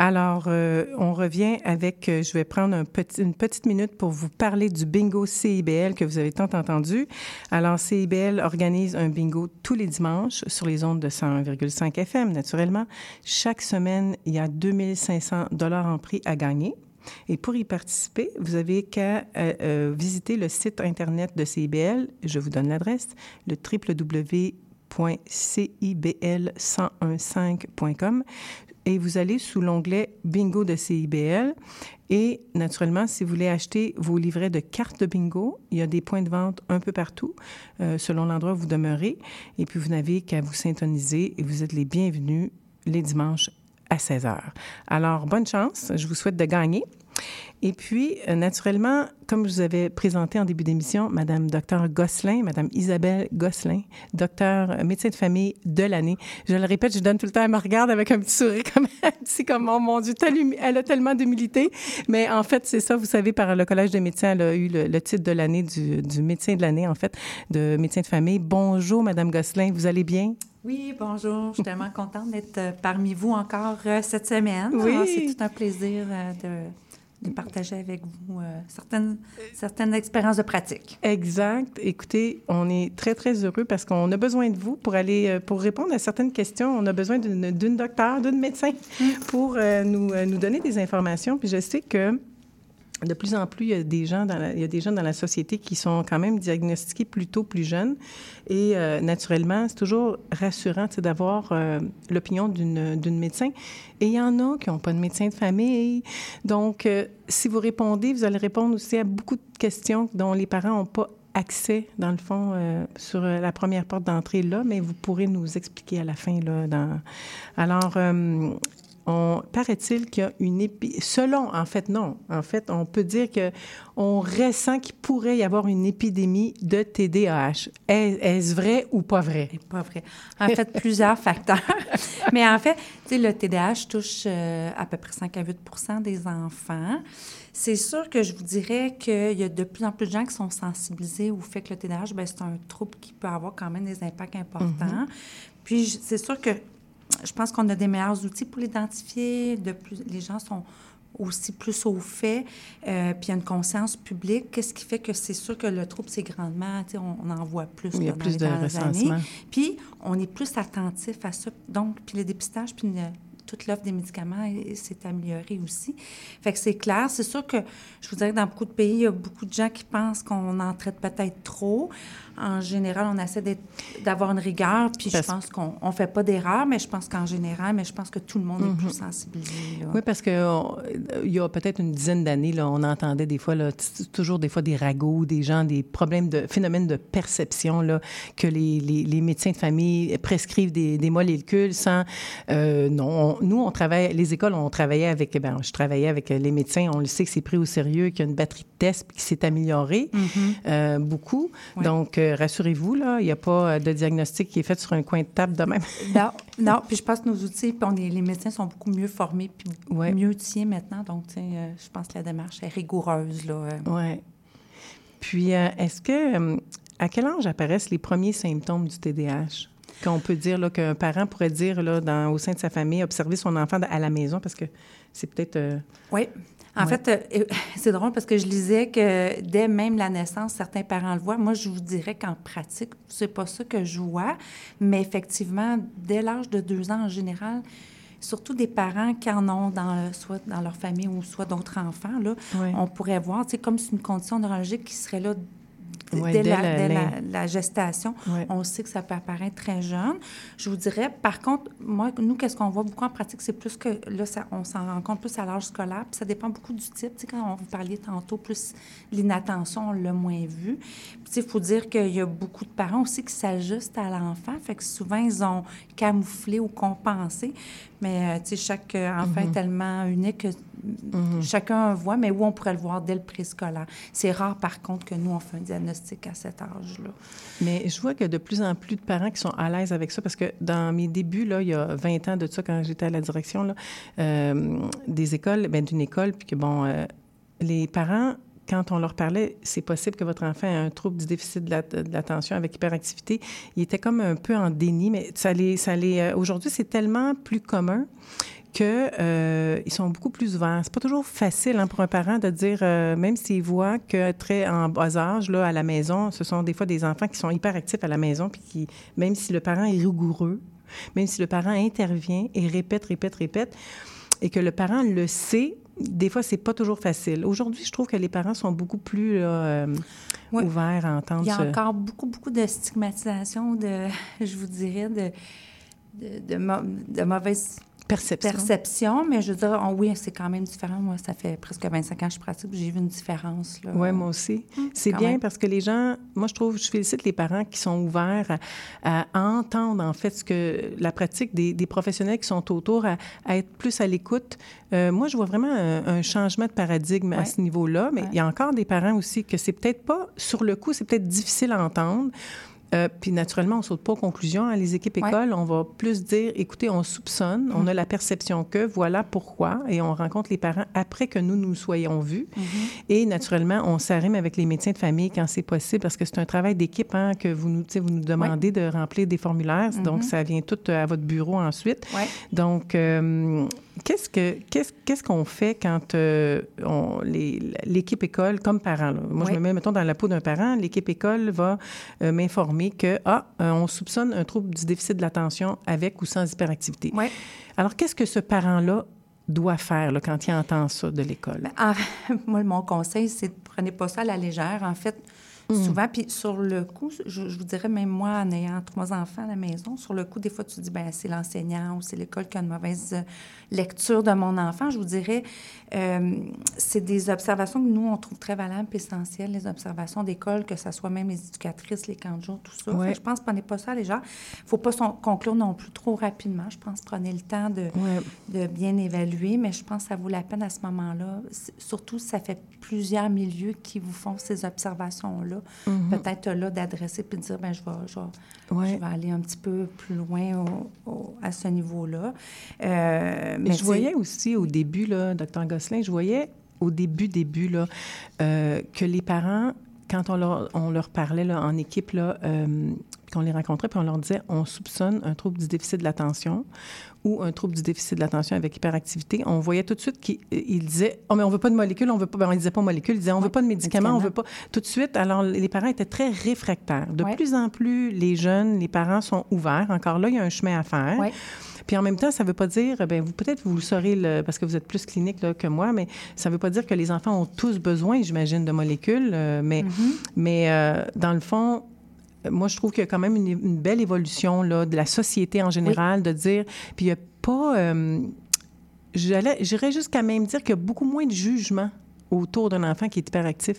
Alors, euh, on revient avec, euh, je vais prendre une petite minute pour vous parler du bingo CIBL que vous avez tant entendu. Alors, CIBL organise un bingo tous les dimanches sur les ondes de 101,5 FM, naturellement. Chaque semaine, il y a 2500 dollars en prix à gagner. Et pour y participer, vous avez qu'à euh, visiter le site Internet de CIBL. Je vous donne l'adresse, le www.cibl1015.com et vous allez sous l'onglet Bingo de CIBL. Et naturellement, si vous voulez acheter vos livrets de cartes de bingo, il y a des points de vente un peu partout, euh, selon l'endroit où vous demeurez. Et puis, vous n'avez qu'à vous syntoniser et vous êtes les bienvenus les dimanches à 16 heures. Alors, bonne chance. Je vous souhaite de gagner. Et puis, euh, naturellement, comme je vous avais présenté en début d'émission, Madame Docteur Gosselin, Madame Isabelle Gosselin, docteur euh, médecin de famille de l'année. Je le répète, je donne tout le temps, elle me regarde avec un petit sourire comme c'est comme oh mon Dieu, elle a tellement d'humilité. Mais en fait, c'est ça, vous savez, par le Collège des médecins, elle a eu le, titre de l'année du, du médecin de l'année, en fait, de médecin de famille. Bonjour, Madame Gosselin, vous allez bien? Oui, bonjour. Je suis tellement contente d'être euh, parmi vous encore cette semaine. Oui. C'est tout un plaisir de de partager avec vous euh, certaines, certaines expériences de pratique. Exact. Écoutez, on est très, très heureux parce qu'on a besoin de vous pour aller, euh, pour répondre à certaines questions. On a besoin d'une docteur, d'une médecin mm. pour euh, nous, nous donner des informations. Puis je sais que de plus en plus, il y a des gens dans la, société qui sont quand même diagnostiqués plutôt plus jeunes. Et euh, naturellement, c'est toujours rassurant d'avoir euh, l'opinion d'une médecin. Et il y en a qui n'ont pas de médecin de famille. Donc, euh, si vous répondez, vous allez répondre aussi à beaucoup de questions dont les parents n'ont pas accès, dans le fond, sur la première porte d'entrée là, mais vous pourrez nous expliquer à la fin. Là. Alors, on paraît-il qu'il y a une épidémie. Selon, en fait, non. En fait, on peut dire que on ressent qu'il pourrait y avoir une épidémie de TDAH. Est-ce vrai ou pas vrai? Pas vrai. En fait, plusieurs facteurs. Mais en fait, tu sais, le TDAH touche euh, à peu près 5 à 8 des enfants. C'est sûr que je vous dirais qu'il y a de plus en plus de gens qui sont sensibilisés au fait que le TDAH, ben, c'est un trouble qui peut avoir quand même des impacts importants. Mm-hmm. Puis, c'est sûr que je pense qu'on a des meilleurs outils pour l'identifier. De plus, les gens sont aussi plus au fait, euh, puis il y a une conscience publique. Qu'est-ce qui fait que c'est sûr que le trouble, c'est grandement, on, on en voit plus Il y a dans plus les de années. Puis on est plus attentif à ça. Donc, puis le dépistage, puis toute l'offre des médicaments s'est améliorée aussi. Fait que c'est clair. C'est sûr que je vous dirais que dans beaucoup de pays, il y a beaucoup de gens qui pensent qu'on en traite peut-être trop en général, on essaie d'avoir une rigueur, puis je pense qu'on ne fait pas d'erreur, mais je pense qu'en général, mais je pense que tout le monde est plus mhm. sensibilisé. Oui, parce qu'il y a peut-être une dizaine d'années, on entendait des fois, là, toujours des fois des ragots, des gens, des problèmes de phénomènes de perception, là, que les, les, médecins de famille prescrivent des, des molécules sans... Euh, non, nous, on travaille, les écoles, on travaillait avec, ben, je travaillais avec les médecins, on le sait que c'est pris au sérieux, qu'il y a une batterie de tests qui s'est améliorée mhm. euh, beaucoup. Donc, euh, rassurez-vous, là, il n'y a pas euh, de diagnostic qui est fait sur un coin de table de même. non, non. Puis je pense que nos outils, puis on les médecins sont beaucoup mieux formés, puis mieux outillés maintenant. Donc, euh, je pense que la démarche est rigoureuse, là. Euh. Oui. Puis, est-ce que, à quel âge apparaissent les premiers symptômes du TDAH? Qu'on peut dire qu'un parent pourrait dire là, dans, au sein de sa famille, observer son enfant à la maison, parce que c'est peut-être. Oui. En fait, euh, c'est drôle parce que je lisais que dès même la naissance, certains parents le voient. Moi, je vous dirais qu'en pratique, c'est pas ça que je vois, mais effectivement, dès l'âge de deux ans en général, surtout des parents qui en ont dans, soit dans leur famille ou soit d'autres enfants, là, on pourrait voir, c'est comme c'est une condition neurologique qui serait là dès, la, gestation. On sait que ça peut apparaître très jeune. Je vous dirais, par contre, moi, nous, qu'est-ce qu'on voit beaucoup en pratique, c'est plus que là, ça, on s'en rend compte plus à l'âge scolaire, puis ça dépend beaucoup du type. Tu sais, quand on vous parliez tantôt, plus l'inattention, on l'a moins vu. Puis, il faut dire qu'il y a beaucoup de parents aussi qui s'ajustent à l'enfant, fait que souvent, ils ont camouflé ou compensé. Mais, euh, tu sais, chaque enfant est mm-hmm. tellement unique que Mhm. Chacun voit, mais où on pourrait le voir dès le préscolaire. C'est rare, par contre, que nous, on fait un diagnostic à cet âge-là. Mais je vois que de plus en plus de parents qui sont à l'aise avec ça, parce que dans mes débuts, là, il y a 20 ans de ça, quand j'étais à la direction là, euh, des écoles, ben, d'une école, puis que, bon, euh, les parents quand on leur parlait, c'est possible que votre enfant ait un trouble du déficit de l'attention avec hyperactivité, il était comme un peu en déni, mais ça les, ça les, euh, aujourd'hui, c'est tellement plus commun qu'ils euh, sont beaucoup plus ouverts. C'est pas toujours facile hein, pour un parent de dire, euh, même s'il voit que très en bas âge, là, à la maison, ce sont des fois des enfants qui sont hyperactifs à la maison, puis qui, même si le parent est rigoureux, même si le parent intervient et répète, répète, répète, et que le parent le sait, des fois, c'est pas toujours facile. Aujourd'hui, je trouve que les parents sont beaucoup plus euh, ouverts à entendre. Il y a encore beaucoup, beaucoup de stigmatisation, de, je vous dirais, de, de, de, de mauvaises Perception. Perception, mais je veux dire, oui, c'est quand même différent. Moi, ça fait presque 25 ans que je pratique, j'ai vu une différence. Oui, moi aussi. Hum, c'est bien parce que les gens, moi, je trouve, je félicite les parents qui sont ouverts à, entendre, en fait, ce que la pratique des, professionnels qui sont autour, à, être plus à l'écoute. Euh, moi, je vois vraiment un, changement de paradigme à ce niveau-là, mais il y a encore des parents aussi que c'est peut-être pas, sur le coup, c'est peut-être difficile à entendre. Euh, puis naturellement, on ne saute pas aux conclusions. Hein. Les équipes écoles, on va plus dire, écoutez, on soupçonne, on mm. a la perception que, voilà pourquoi, et on rencontre les parents après que nous nous soyons vus. Mm-hmm. Et naturellement, on s'arrime avec les médecins de famille quand c'est possible, parce que c'est un travail d'équipe hein, que vous nous, vous nous demandez de remplir des formulaires. Donc, mm-hmm. ça vient tout à votre bureau ensuite. Donc, euh, qu'est-ce que qu'est-ce qu'est-ce qu'on fait quand euh, l'équipe école, comme parent, moi je me mets mettons dans la peau d'un parent, l'équipe école va m'informer que, ah, euh, on soupçonne un trouble du déficit de l'attention avec ou sans hyperactivité. Alors, qu'est-ce que ce parent-là doit faire quand il entend ça de l'école? Ben, moi, mon conseil, c'est de prenez pas ça à la légère. En fait, Mm. Souvent, puis sur le coup, je, vous dirais, même moi, en ayant trois enfants à la maison, sur le coup, des fois, tu dis, ben c'est l'enseignant ou c'est l'école qui a une mauvaise euh, lecture de mon enfant. Je vous dirais, euh, c'est des observations que nous, on trouve très valables et essentielles, les observations d'école, que ce soit même les éducatrices, les camps de jour, tout ça. je pense, prenez pas ça les gens. Il ne faut pas conclure non plus trop rapidement. Je pense, prenez le temps de, de bien évaluer, mais je pense que ça vaut la peine à ce moment-là, surtout si ça fait plusieurs milieux qui vous font ces observations-là Mhm. Peut-être là d'adresser puis de dire, ben je vais, je, vais, aller un petit peu plus loin à ce niveau-là. Euh, mais je voyais aussi au début, là, docteur Gosselin, je voyais au début, début, là, euh, que les parents, quand on leur, on leur parlait là, en équipe, là, euh, qu'on les rencontrait, puis on leur disait, on soupçonne un trouble du déficit de l'attention ou un trouble du déficit de l'attention avec hyperactivité, on voyait tout de suite qu'ils euh, disaient Oh, mais on veut pas de molécules, on veut pas. Ben, on disait pas molécules, ils disaient On veut pas de médicaments, on veut pas. Tout de suite, alors les parents étaient très réfractaires. De plus en plus, les jeunes, les parents sont ouverts. Encore là, il y a un chemin à faire. Puis en même temps, ça ne veut pas dire, ben vous peut-être vous le saurez le, parce que vous êtes plus clinique là, que moi, mais ça ne veut pas dire que les enfants ont tous besoin, j'imagine, de molécules. Euh, mais, mm-hmm. mais euh, dans le fond, moi, je trouve qu'il y a quand même une, belle évolution là, de la société en général, de dire, puis il n'y a pas, euh, j'irais jusqu'à même dire qu'il y a beaucoup moins de jugement autour d'un enfant qui est hyperactif.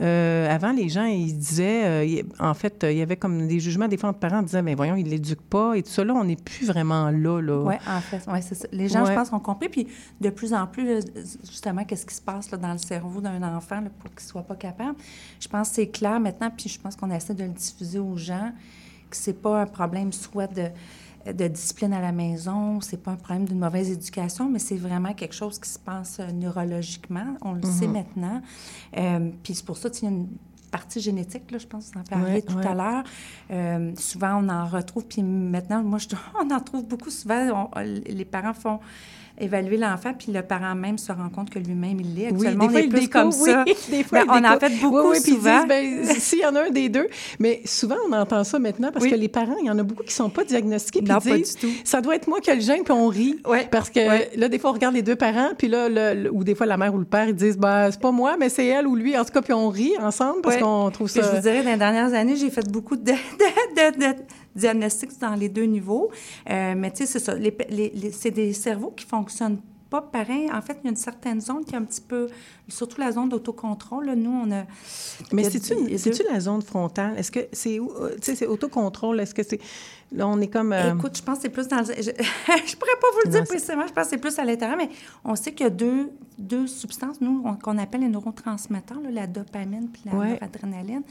Euh, avant, les gens, ils disaient, euh, en fait, il y avait comme des jugements des fois de parents disaient, mais voyons, il ne l'éduque pas et tout ça. Là, on n'est plus vraiment là. là. Oui, en fait, ouais, c'est ça. Les gens, je pense, ont compris. Puis de plus en plus, justement, qu'est-ce qui se passe là, dans le cerveau d'un enfant pour qu'il ne soit pas capable. Je pense que c'est clair maintenant, puis je pense qu'on essaie de le diffuser aux gens, que c'est pas un problème soit de de discipline à la maison, c'est pas un problème d'une mauvaise éducation, mais c'est vraiment quelque chose qui se passe euh, neurologiquement. On le sait mhm. maintenant. Euh, puis c'est pour ça qu'il y a une partie génétique, là, je pense vous en parliez tout à l'heure. Euh, souvent, on en retrouve, puis maintenant, moi, je, on en trouve beaucoup souvent. les parents font évaluer l'enfant, puis le parent même se rend compte que lui-même, il l'est. Actuellement, oui, des fois, on est plus comme ça. des fois, on en fait beaucoup oui, souvent. ben, s'il y en a un des deux. Mais souvent, on entend ça maintenant parce que les parents, il y en a beaucoup qui ne sont pas diagnostiqués. Non, pas du tout. Ça doit être moi qui ai le gène, puis on rit. Parce que là, des fois, on regarde les deux parents, puis là, le, ou des fois, la mère ou le père, ils disent, bah, c'est pas moi, mais c'est elle ou lui. En tout cas, puis on rit ensemble parce qu'on trouve ça. je vous dirais, dans les dernières années, j'ai fait beaucoup de, de, de diagnostic dans les deux niveaux. Euh, mais tu sais, c'est ça. Les, les, c'est des cerveaux qui fonctionnent pas pareil. En fait, il y a une certaine zone qui est un petit peu, surtout la zone d'autocontrôle. là. Nous, on a. Mais a- c'est-tu c'est-tu la zone frontale? Est-ce que c'est où? euh, Tu sais, c'est autocontrôle? Est-ce que c'est. Là, on est comme. euh, Écoute, je pense que c'est plus dans le... Je, je pourrais pas vous le dire c'est- précisément, je pense que c'est plus à l'intérieur, mais on sait qu'il y a deux, deux substances, nous, on- qu'on appelle les neurotransmetteurs, là, la dopamine puis la Ouais. noradrénaline,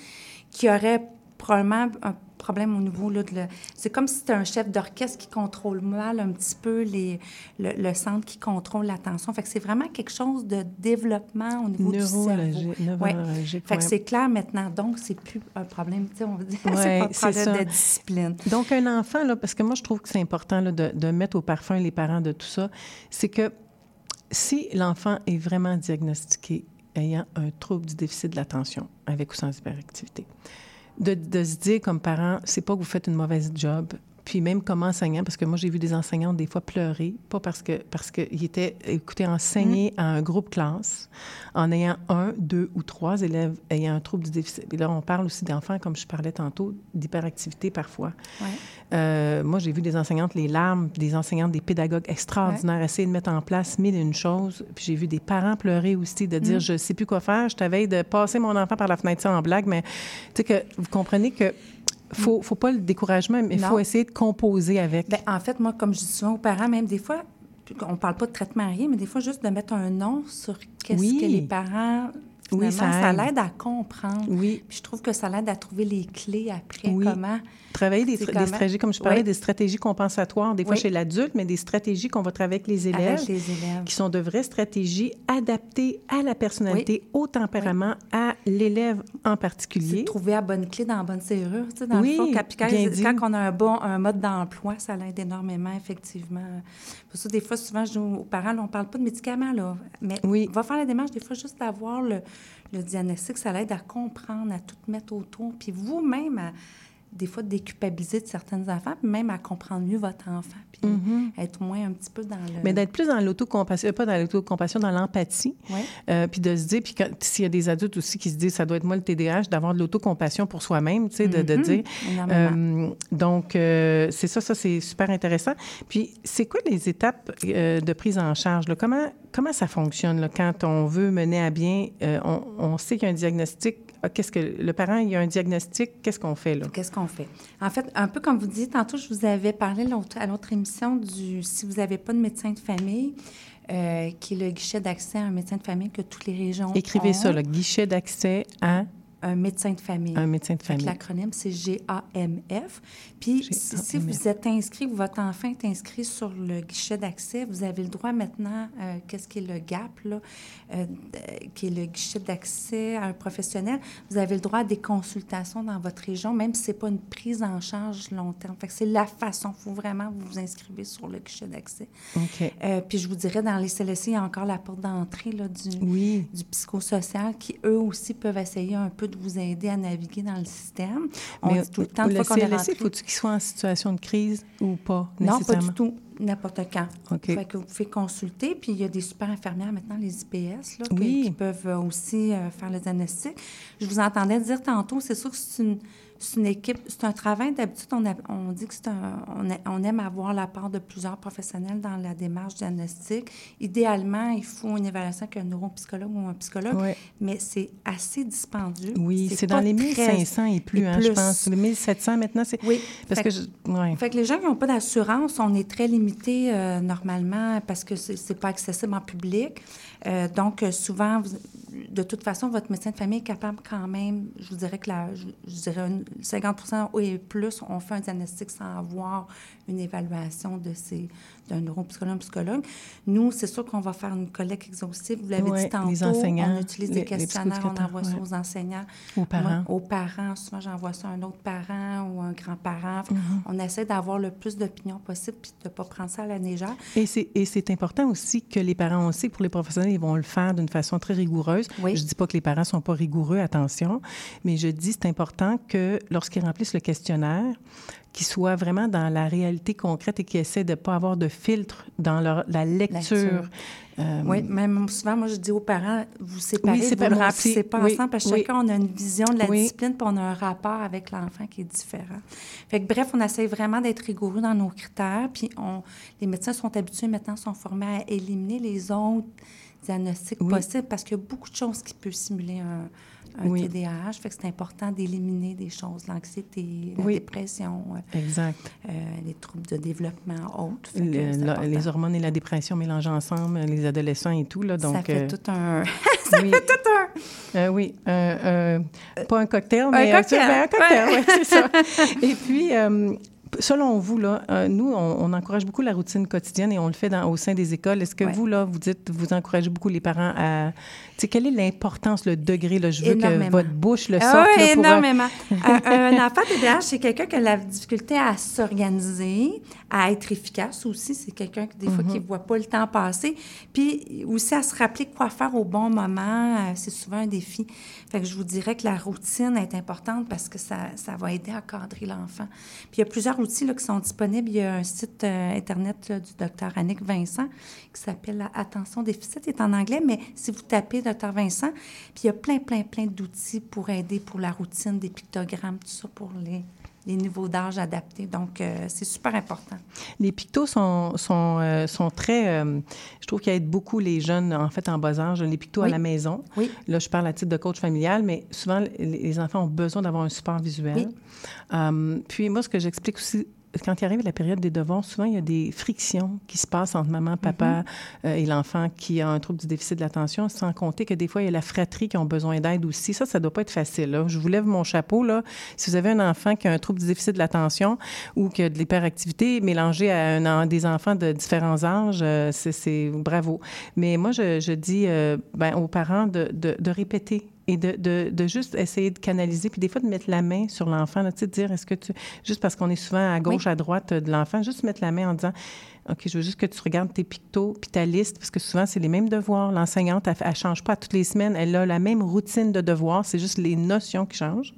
qui auraient probablement un problème au niveau là, de... le- C'est comme si c'était un chef d'orchestre qui contrôle mal un petit peu les, le, le centre qui contrôle l'attention. Fait que c'est vraiment quelque chose de développement au niveau du cerveau. Neurologique, Ouais. Fait que ouais. c'est clair maintenant, donc c'est plus un problème, tu sais, on va dire, c'est Ouais, pas un c'est problème ça. de discipline. Donc, un enfant, là, parce que moi, je trouve que c'est important là, de, de mettre au parfum les parents de tout ça, c'est que si l'enfant est vraiment diagnostiqué ayant un trouble du déficit de l'attention, avec ou sans hyperactivité, de, se dire comme parent, c'est pas que vous faites une mauvaise job, puis même comme enseignant, parce que moi, j'ai vu des enseignants des fois pleurer, pas parce que parce qu'ils étaient, écoutez, enseignés à un groupe classe en ayant un, deux ou trois élèves ayant un trouble du déficit. Et là, on parle aussi d'enfants, comme je parlais tantôt, d'hyperactivité parfois. Ouais. Euh, moi, j'ai vu des enseignantes, les larmes, des enseignantes, des pédagogues extraordinaires essayer de mettre en place mille et une choses. Puis j'ai vu des parents pleurer aussi, de dire Mm. Je sais plus quoi faire, je t'avais de passer mon enfant par la fenêtre, ça en blague, mais tu sais que vous comprenez que. Faut, faut pas le découragement, mais il faut essayer de composer avec. Ben, en fait, moi, comme je dis souvent aux parents, même des fois, on parle pas de traitement à rien, mais des fois, juste de mettre un nom sur qu'est-ce Oui. que les parents. Oui, ça ça aide. l'aide à comprendre. Oui. Puis je trouve que ça l'aide à trouver les clés après, Oui. comment. Travailler des, des stratégies, comme je parlais, Oui. des stratégies compensatoires, des fois Oui. chez l'adulte, mais des stratégies qu'on va travailler avec les élèves, Avec les élèves. qui sont de vraies stratégies adaptées à la personnalité, au tempérament, à l'élève en particulier. trouver la bonne clé dans la bonne serrure. Tu sais, dans Oui, le fond, quand, quand, quand on a un bon un mode d'emploi, ça l'aide énormément, effectivement. Pour ça, des fois, souvent, je dis aux parents, là, on ne parle pas de médicaments, là, mais va faire la démarche, des fois, juste d'avoir le, le diagnostic, ça l'aide à comprendre, à tout mettre autour, puis vous-même, à, des fois, déculpabiliser de certaines affaires, puis même à comprendre mieux votre enfant, puis Mhm. être moins un petit peu dans le... Mais d'être plus dans l'autocompassion, euh, pas dans l'autocompassion, dans l'empathie. Ouais. Euh, puis de se dire, puis s'il y a des adultes aussi qui se disent, ça doit être moi le TDAH, d'avoir de l'autocompassion pour soi-même, tu sais, de, de Mhm. dire. Euh, donc, euh, c'est ça, ça, c'est super intéressant. Puis, c'est quoi les étapes de prise en charge? Là? Comment, comment ça fonctionne là, quand on veut mener à bien, on, on sait qu'il y a un diagnostic. Ah, Qu'est-ce que le parent, il y a un diagnostic, qu'est-ce qu'on fait là? Qu'est-ce qu'on fait? En fait, un peu comme vous disiez, tantôt, je vous avais parlé à l'autre émission du si vous n'avez pas de médecin de famille, euh, qui est le guichet d'accès à un médecin de famille que toutes les régions Écrivez ont. ça, le guichet d'accès à Un médecin de famille. un médecin de famille. L'acronyme, c'est GAMF. Puis, si, si vous êtes inscrit, votre enfant est inscrit sur le guichet d'accès, vous avez le droit maintenant, euh, qu'est-ce qui est le GAP, là, euh, qui est le guichet d'accès à un professionnel, vous avez le droit à des consultations dans votre région, même si ce n'est pas une prise en charge long terme. Fait que c'est la façon. Il faut vraiment vous vous inscrivez sur le guichet d'accès. OK. Euh, puis je vous dirais, dans les CLSC, il y a encore la porte d'entrée du, Oui. du psychosocial qui, eux aussi, peuvent essayer un peu de vous aider à naviguer dans le système. On Mais dit tout le temps, le CLSC, faut-il qu'il soit en situation de crise ou pas, Non, pas du tout. N'importe quand. OK. Fait que vous pouvez consulter. Puis il y a des super infirmières maintenant, les IPS, là, Oui. qui peuvent euh, aussi euh, faire le diagnostic. Je vous entendais dire tantôt, c'est sûr que c'est une, c'est une équipe, c'est un travail. D'habitude, on, on dit que c'est un, on, a- on aime avoir la part de plusieurs professionnels dans la démarche diagnostique. Idéalement, il faut une évaluation avec un neuropsychologue ou un psychologue, mais c'est assez dispendieux. Oui, c'est dans les très- 1500 et plus, et hein, je plus. pense. Les 1700 maintenant, c'est... Oui. Parce Fait que... je- ouais. fait que les gens qui n'ont pas d'assurance, on est très limité euh, normalement parce que c'est n'est pas accessible en public. Euh, donc, euh, souvent, de toute façon, votre médecin de famille est capable quand même, je vous dirais que la, je, je dirais une- 50 et plus, on fait un diagnostic sans avoir une évaluation de ces d'un neuropsychologue, psychologue. Nous, c'est sûr qu'on va faire une collecte exhaustive. Vous l'avez dit tantôt, les enseignants, on utilise les- des questionnaires, on envoie ça ouais. aux enseignants. Aux parents. Moi, aux parents. Souvent, j'envoie ça à un autre parent ou un grand-parent. Mhm. On essaie d'avoir le plus d'opinions possible puis de ne pas prendre ça à la légère. Et c'est, important aussi que les parents, on sait que pour les professionnels, ils vont le faire d'une façon très rigoureuse. Oui. Je dis pas que les parents sont pas rigoureux, attention, mais je dis c'est important que lorsqu'ils remplissent le questionnaire, qui soient vraiment dans la réalité concrète et qui essaient de ne pas avoir de filtre dans leur, la lecture. Euh, oui, même souvent, moi, je dis aux parents, vous séparez, oui, vous ne remplissez pas ensemble, parce que chacun, on a une vision de la discipline, puis on a un rapport avec l'enfant qui est différent. Fait que, bref, on essaie vraiment d'être rigoureux dans nos critères, puis on, les médecins sont habitués maintenant, sont formés à éliminer les autres diagnostics possibles, parce qu'il y a beaucoup de choses qui peuvent simuler un, un TDAH. Fait que c'est important d'éliminer des choses, l'anxiété, la dépression. Euh, exact. Euh, les troubles de développement autres. les hormones et la dépression mélangées ensemble, les adolescents et tout. Là, donc, ça fait euh, tout un... ça fait tout un... oui. pas un cocktail, mais un cocktail, ben, un cocktail ouais. c'est ça. Et puis, selon vous, là, nous, on, encourage beaucoup la routine quotidienne et on le fait dans, au sein des écoles. Est-ce que vous, là, vous dites, vous encouragez beaucoup les parents à quelle est l'importance, le degré? Là, je veux que votre bouche le sorte. oui, énormément. un, enfant TDAH, c'est quelqu'un qui a la difficulté à s'organiser, à être efficace aussi. C'est quelqu'un qui, des fois, qui ne mhm. voit pas le temps passer. Puis aussi à se rappeler quoi faire au bon moment. Euh, c'est souvent un défi. Fait que je vous dirais que la routine est importante parce que ça, ça va aider à cadrer l'enfant. Puis il y a plusieurs outils là, qui sont disponibles. Il y a un site euh, Internet du docteur Annick Vincent qui s'appelle Attention déficit. Il est en anglais, mais si vous tapez docteur Vincent. Puis il y a plein, plein, plein d'outils pour aider pour la routine, des pictogrammes, tout ça pour les, les niveaux d'âge adaptés. Donc, euh, c'est super important. Les pictos sont, sont, euh, sont très... Euh, je trouve qu'ils aident beaucoup les jeunes, en fait, en bas âge. Les pictos à la maison. Oui. Là, je parle à titre de coach familial, mais souvent, les enfants ont besoin d'avoir un support visuel. Oui. puis moi, ce que j'explique aussi quand il arrive la période des devoirs, souvent, il y a des frictions qui se passent entre maman, papa mm-hmm. euh, et l'enfant qui a un trouble du déficit de l'attention, sans compter que des fois, il y a la fratrie qui ont besoin d'aide aussi. Ça, ça ne doit pas être facile. Je vous lève mon chapeau. Là. Si vous avez un enfant qui a un trouble du déficit de l'attention ou qui a de l'hyperactivité mélangé à un, des enfants de différents âges, euh, c'est bravo. Mais moi, je, dis euh, ben, aux parents de, de répéter et de, de, de, juste essayer de canaliser, puis des fois de mettre la main sur l'enfant, tu sais, de dire, est-ce que tu... Juste parce qu'on est souvent à gauche, à droite de l'enfant, juste mettre la main en disant, OK, je veux juste que tu regardes tes pictos puis ta liste, parce que souvent, c'est les mêmes devoirs. L'enseignante, elle ne change pas toutes les semaines. Elle a la même routine de devoirs, c'est juste les notions qui changent.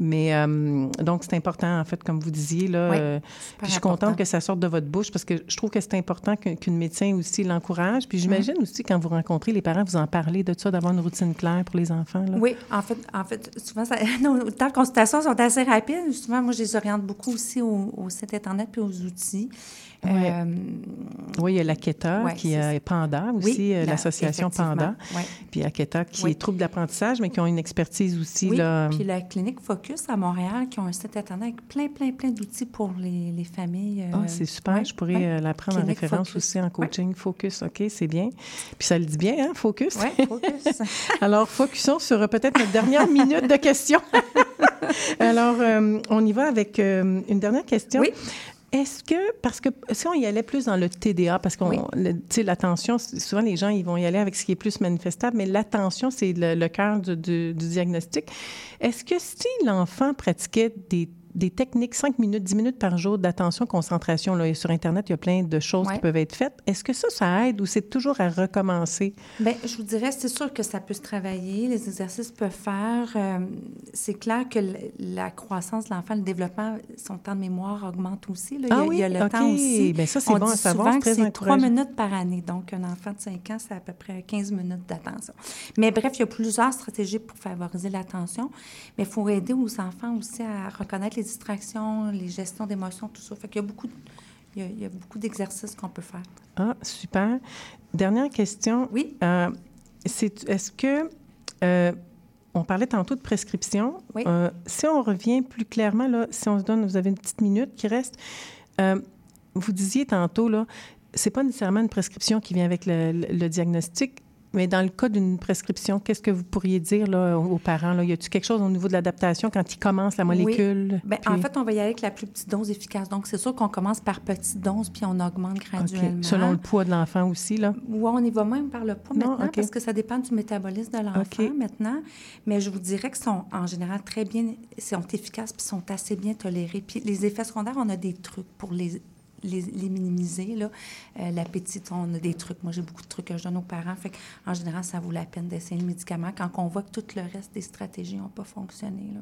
Mais euh, donc, c'est important, en fait, comme vous disiez. Là, euh, puis je suis contente que ça sorte de votre bouche parce que je trouve que c'est important qu'une médecin aussi l'encourage. Puis j'imagine aussi, quand vous rencontrez les parents, vous en parlez de ça, d'avoir une routine claire pour les enfants. Là. Oui, en fait, en fait souvent, ça, nos temps de consultation sont assez rapides. Souvent, moi, je les oriente beaucoup aussi au, au site Internet puis aux outils. Euh, oui, il y a l'Aketa qui est Panda aussi, euh, l'association Panda. Puis Aketa qui est trouble d'apprentissage, mais qui ont une expertise aussi. Oui, là... puis la clinique Focus à Montréal qui ont un site internet avec plein, plein, plein d'outils pour les, les familles. Ah, c'est super. Je pourrais la prendre en référence aussi en coaching. Focus, OK, c'est bien. Puis ça le dit bien, hein, Focus? Oui, Focus. Alors, focusons sur peut-être notre dernière minute de questions. Alors, on y va avec une dernière question. Oui. Est-ce que, parce que si on y allait plus dans le TDA, parce qu'on, tu sais, l'attention, souvent les gens, ils vont y aller avec ce qui est plus manifestable, mais l'attention, c'est le, cœur du, du, diagnostic. Est-ce que si l'enfant pratiquait des des techniques, 5 minutes, 10 minutes par jour d'attention, concentration. Là, sur Internet, il y a plein de choses qui peuvent être faites. Est-ce que ça, ça aide ou c'est toujours à recommencer? Bien, je vous dirais, c'est sûr que ça peut se travailler. Les exercices peuvent faire. Euh, c'est clair que la croissance de l'enfant, le développement, son temps de mémoire augmente aussi. Là. Ah il, y a, oui? le temps aussi. Bien, ça, c'est bon à savoir. C'est 3 minutes par année. Donc, un enfant de 5 ans, c'est à peu près 15 minutes d'attention. Mais bref, il y a plusieurs stratégies pour favoriser l'attention. Mais il faut aider aux enfants aussi à reconnaître les distractions, les gestions d'émotions, tout ça. Fait qu'il y a beaucoup, il y a, beaucoup d'exercices qu'on peut faire. Ah, super. Dernière question. Oui. Euh, c'est, est-ce que euh, on parlait tantôt de prescription. Oui. Euh, si on revient plus clairement, là, si on se donne, vous avez une petite minute qui reste. vous disiez tantôt, là, c'est pas nécessairement une prescription qui vient avec le diagnostic. Mais dans le cas d'une prescription, qu'est-ce que vous pourriez dire là, aux parents? Là? Y a-t-il quelque chose au niveau de l'adaptation quand ils commencent la molécule? Oui. Bien, En fait, on va y aller avec la plus petite dose efficace. Donc, c'est sûr qu'on commence par petite dose puis on augmente graduellement. Selon le poids de l'enfant aussi, là? Oui, on y va même par le poids maintenant parce que ça dépend du métabolisme de l'enfant maintenant. Mais je vous dirais qu'ils sont en général très bien, sont efficaces puis sont assez bien tolérés. Puis les effets secondaires, on a des trucs pour les les, minimiser. Là. Euh, l'appétit, on a des trucs. Moi, j'ai beaucoup de trucs que je donne aux parents. Fait en général, ça vaut la peine d'essayer le médicament quand on voit que tout le reste des stratégies n'ont pas fonctionné. Là.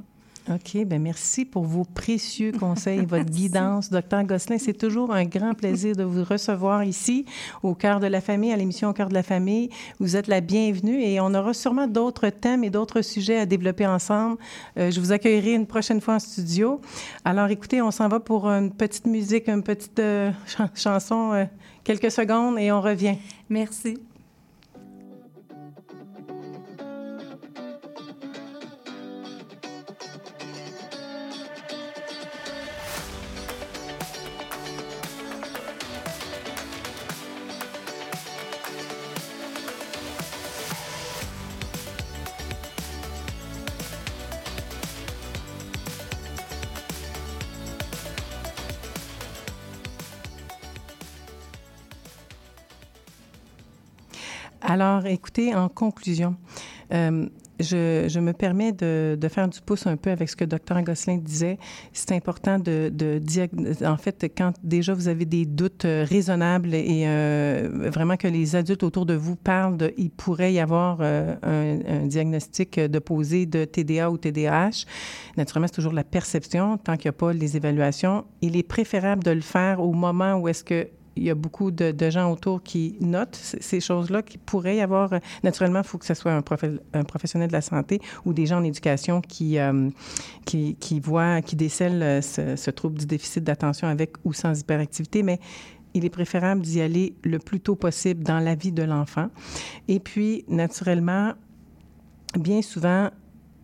OK, bien merci pour vos précieux conseils et votre guidance, docteur Gosselin. C'est toujours un grand plaisir de vous recevoir ici, au cœur de la famille, à l'émission Au cœur de la famille. Vous êtes la bienvenue et on aura sûrement d'autres thèmes et d'autres sujets à développer ensemble. Euh, je vous accueillerai une prochaine fois en studio. Alors, écoutez, on s'en va pour une petite musique, une petite euh, chanson, euh, quelques secondes et on revient. Merci. Alors, écoutez, en conclusion, euh, je, me permets de, faire du pouce un peu avec ce que Dr Gosselin disait. C'est important de, de en fait, quand déjà vous avez des doutes euh, raisonnables et euh, vraiment que les adultes autour de vous parlent il pourrait y avoir un, un, diagnostic de posé de TDA ou TDAH. Naturellement, c'est toujours la perception tant qu'il n'y a pas les évaluations. Il est préférable de le faire au moment où est-ce que il y a beaucoup de, gens autour qui notent ces choses-là, qui pourraient y avoir. Naturellement, il faut que ce soit un, professionnel de la santé ou des gens en éducation qui, euh, qui, qui, voient, qui décèlent euh, ce trouble du déficit d'attention avec ou sans hyperactivité, mais il est préférable d'y aller le plus tôt possible dans la vie de l'enfant. Et puis, naturellement, bien souvent,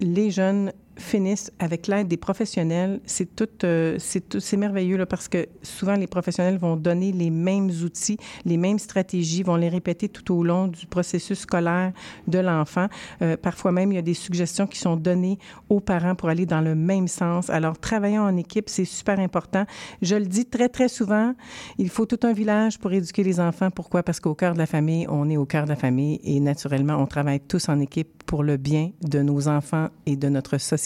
les jeunes finissent avec l'aide des professionnels. C'est tout, euh, c'est c'est merveilleux là, parce que souvent les professionnels vont donner les mêmes outils, les mêmes stratégies, vont les répéter tout au long du processus scolaire de l'enfant. Euh, parfois même, il y a des suggestions qui sont données aux parents pour aller dans le même sens. Alors, travaillant en équipe, c'est super important. Je le dis très, très souvent, il faut tout un village pour éduquer les enfants. Pourquoi? Parce qu'au cœur de la famille, on est au cœur de la famille et naturellement, on travaille tous en équipe pour le bien de nos enfants et de notre société.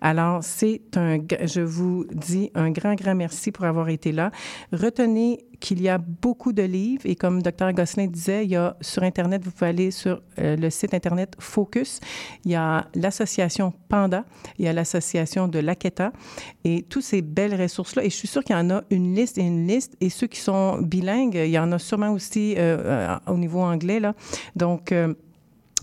Alors, c'est un, je vous dis un grand, grand merci pour avoir été là. Retenez qu'il y a beaucoup de livres et comme Dr Gosselin disait, il y a sur Internet, vous pouvez aller sur euh, le site Internet Focus, il y a l'association Panda, il y a l'association de l'Aketa et toutes ces belles ressources-là. Et je suis sûre qu'il y en a une liste et une liste. Et ceux qui sont bilingues, il y en a sûrement aussi euh, euh, au niveau anglais. Là. Donc,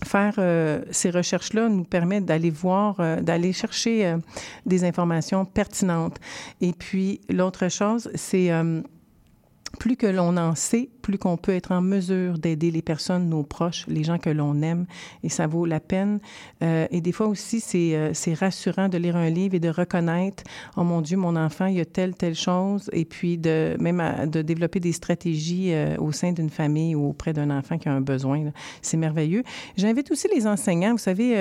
faire euh, ces recherches-là nous permet d'aller voir, euh, d'aller chercher euh, des informations pertinentes. Et puis, l'autre chose, c'est plus que l'on en sait, plus qu'on peut être en mesure d'aider les personnes, nos proches, les gens que l'on aime, et ça vaut la peine. Euh, et des fois aussi, c'est, euh, c'est rassurant de lire un livre et de reconnaître, oh mon Dieu, mon enfant, il y a telle, telle chose, et puis de même de développer des stratégies euh, au sein d'une famille ou auprès d'un enfant qui a un besoin. C'est merveilleux. J'invite aussi les enseignants. Vous savez,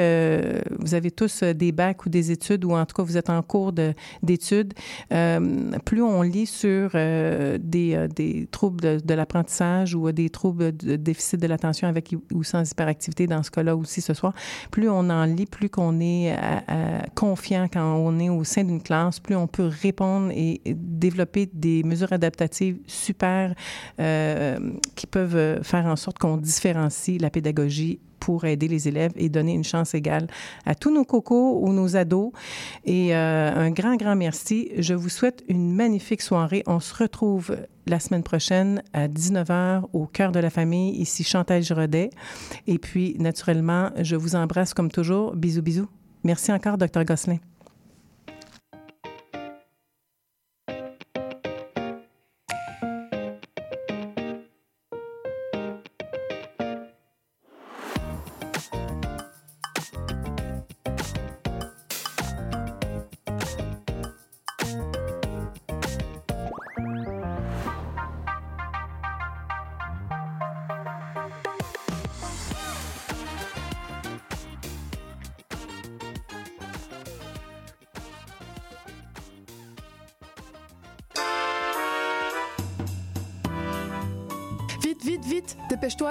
vous avez tous des bacs ou des études, ou en tout cas, vous êtes en cours de, d'études. Plus on lit sur des, troubles de l'apprentissage, ou des troubles de déficit de l'attention avec ou sans hyperactivité, dans ce cas-là aussi ce soir, plus on en lit, plus qu'on est à, à, confiant quand on est au sein d'une classe, plus on peut répondre et développer des mesures adaptatives super euh, qui peuvent faire en sorte qu'on différencie la pédagogie pour aider les élèves et donner une chance égale à tous nos cocos ou nos ados. Et euh, un grand, grand merci. Je vous souhaite une magnifique soirée. On se retrouve la semaine prochaine à 19h au cœur de la famille, ici Chantal Giraudet. Et puis, naturellement, je vous embrasse comme toujours. Bisous, bisous. Merci encore, Dr. Gosselin.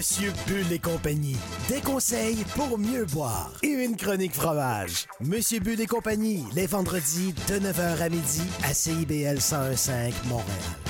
Monsieur Bull et compagnie. Des conseils pour mieux boire. Et une chronique fromage. Monsieur Bull et compagnie, les vendredis de 9h à midi à CIBL 1015 Montréal.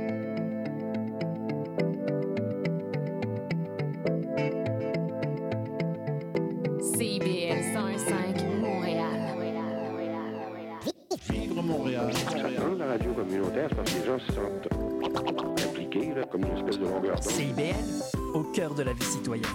Montréal. Dans la radio communautaire, parce que les gens se sentent impliqués, là, comme une espèce de longueur d'onde. CIBL, au cœur de la vie citoyenne.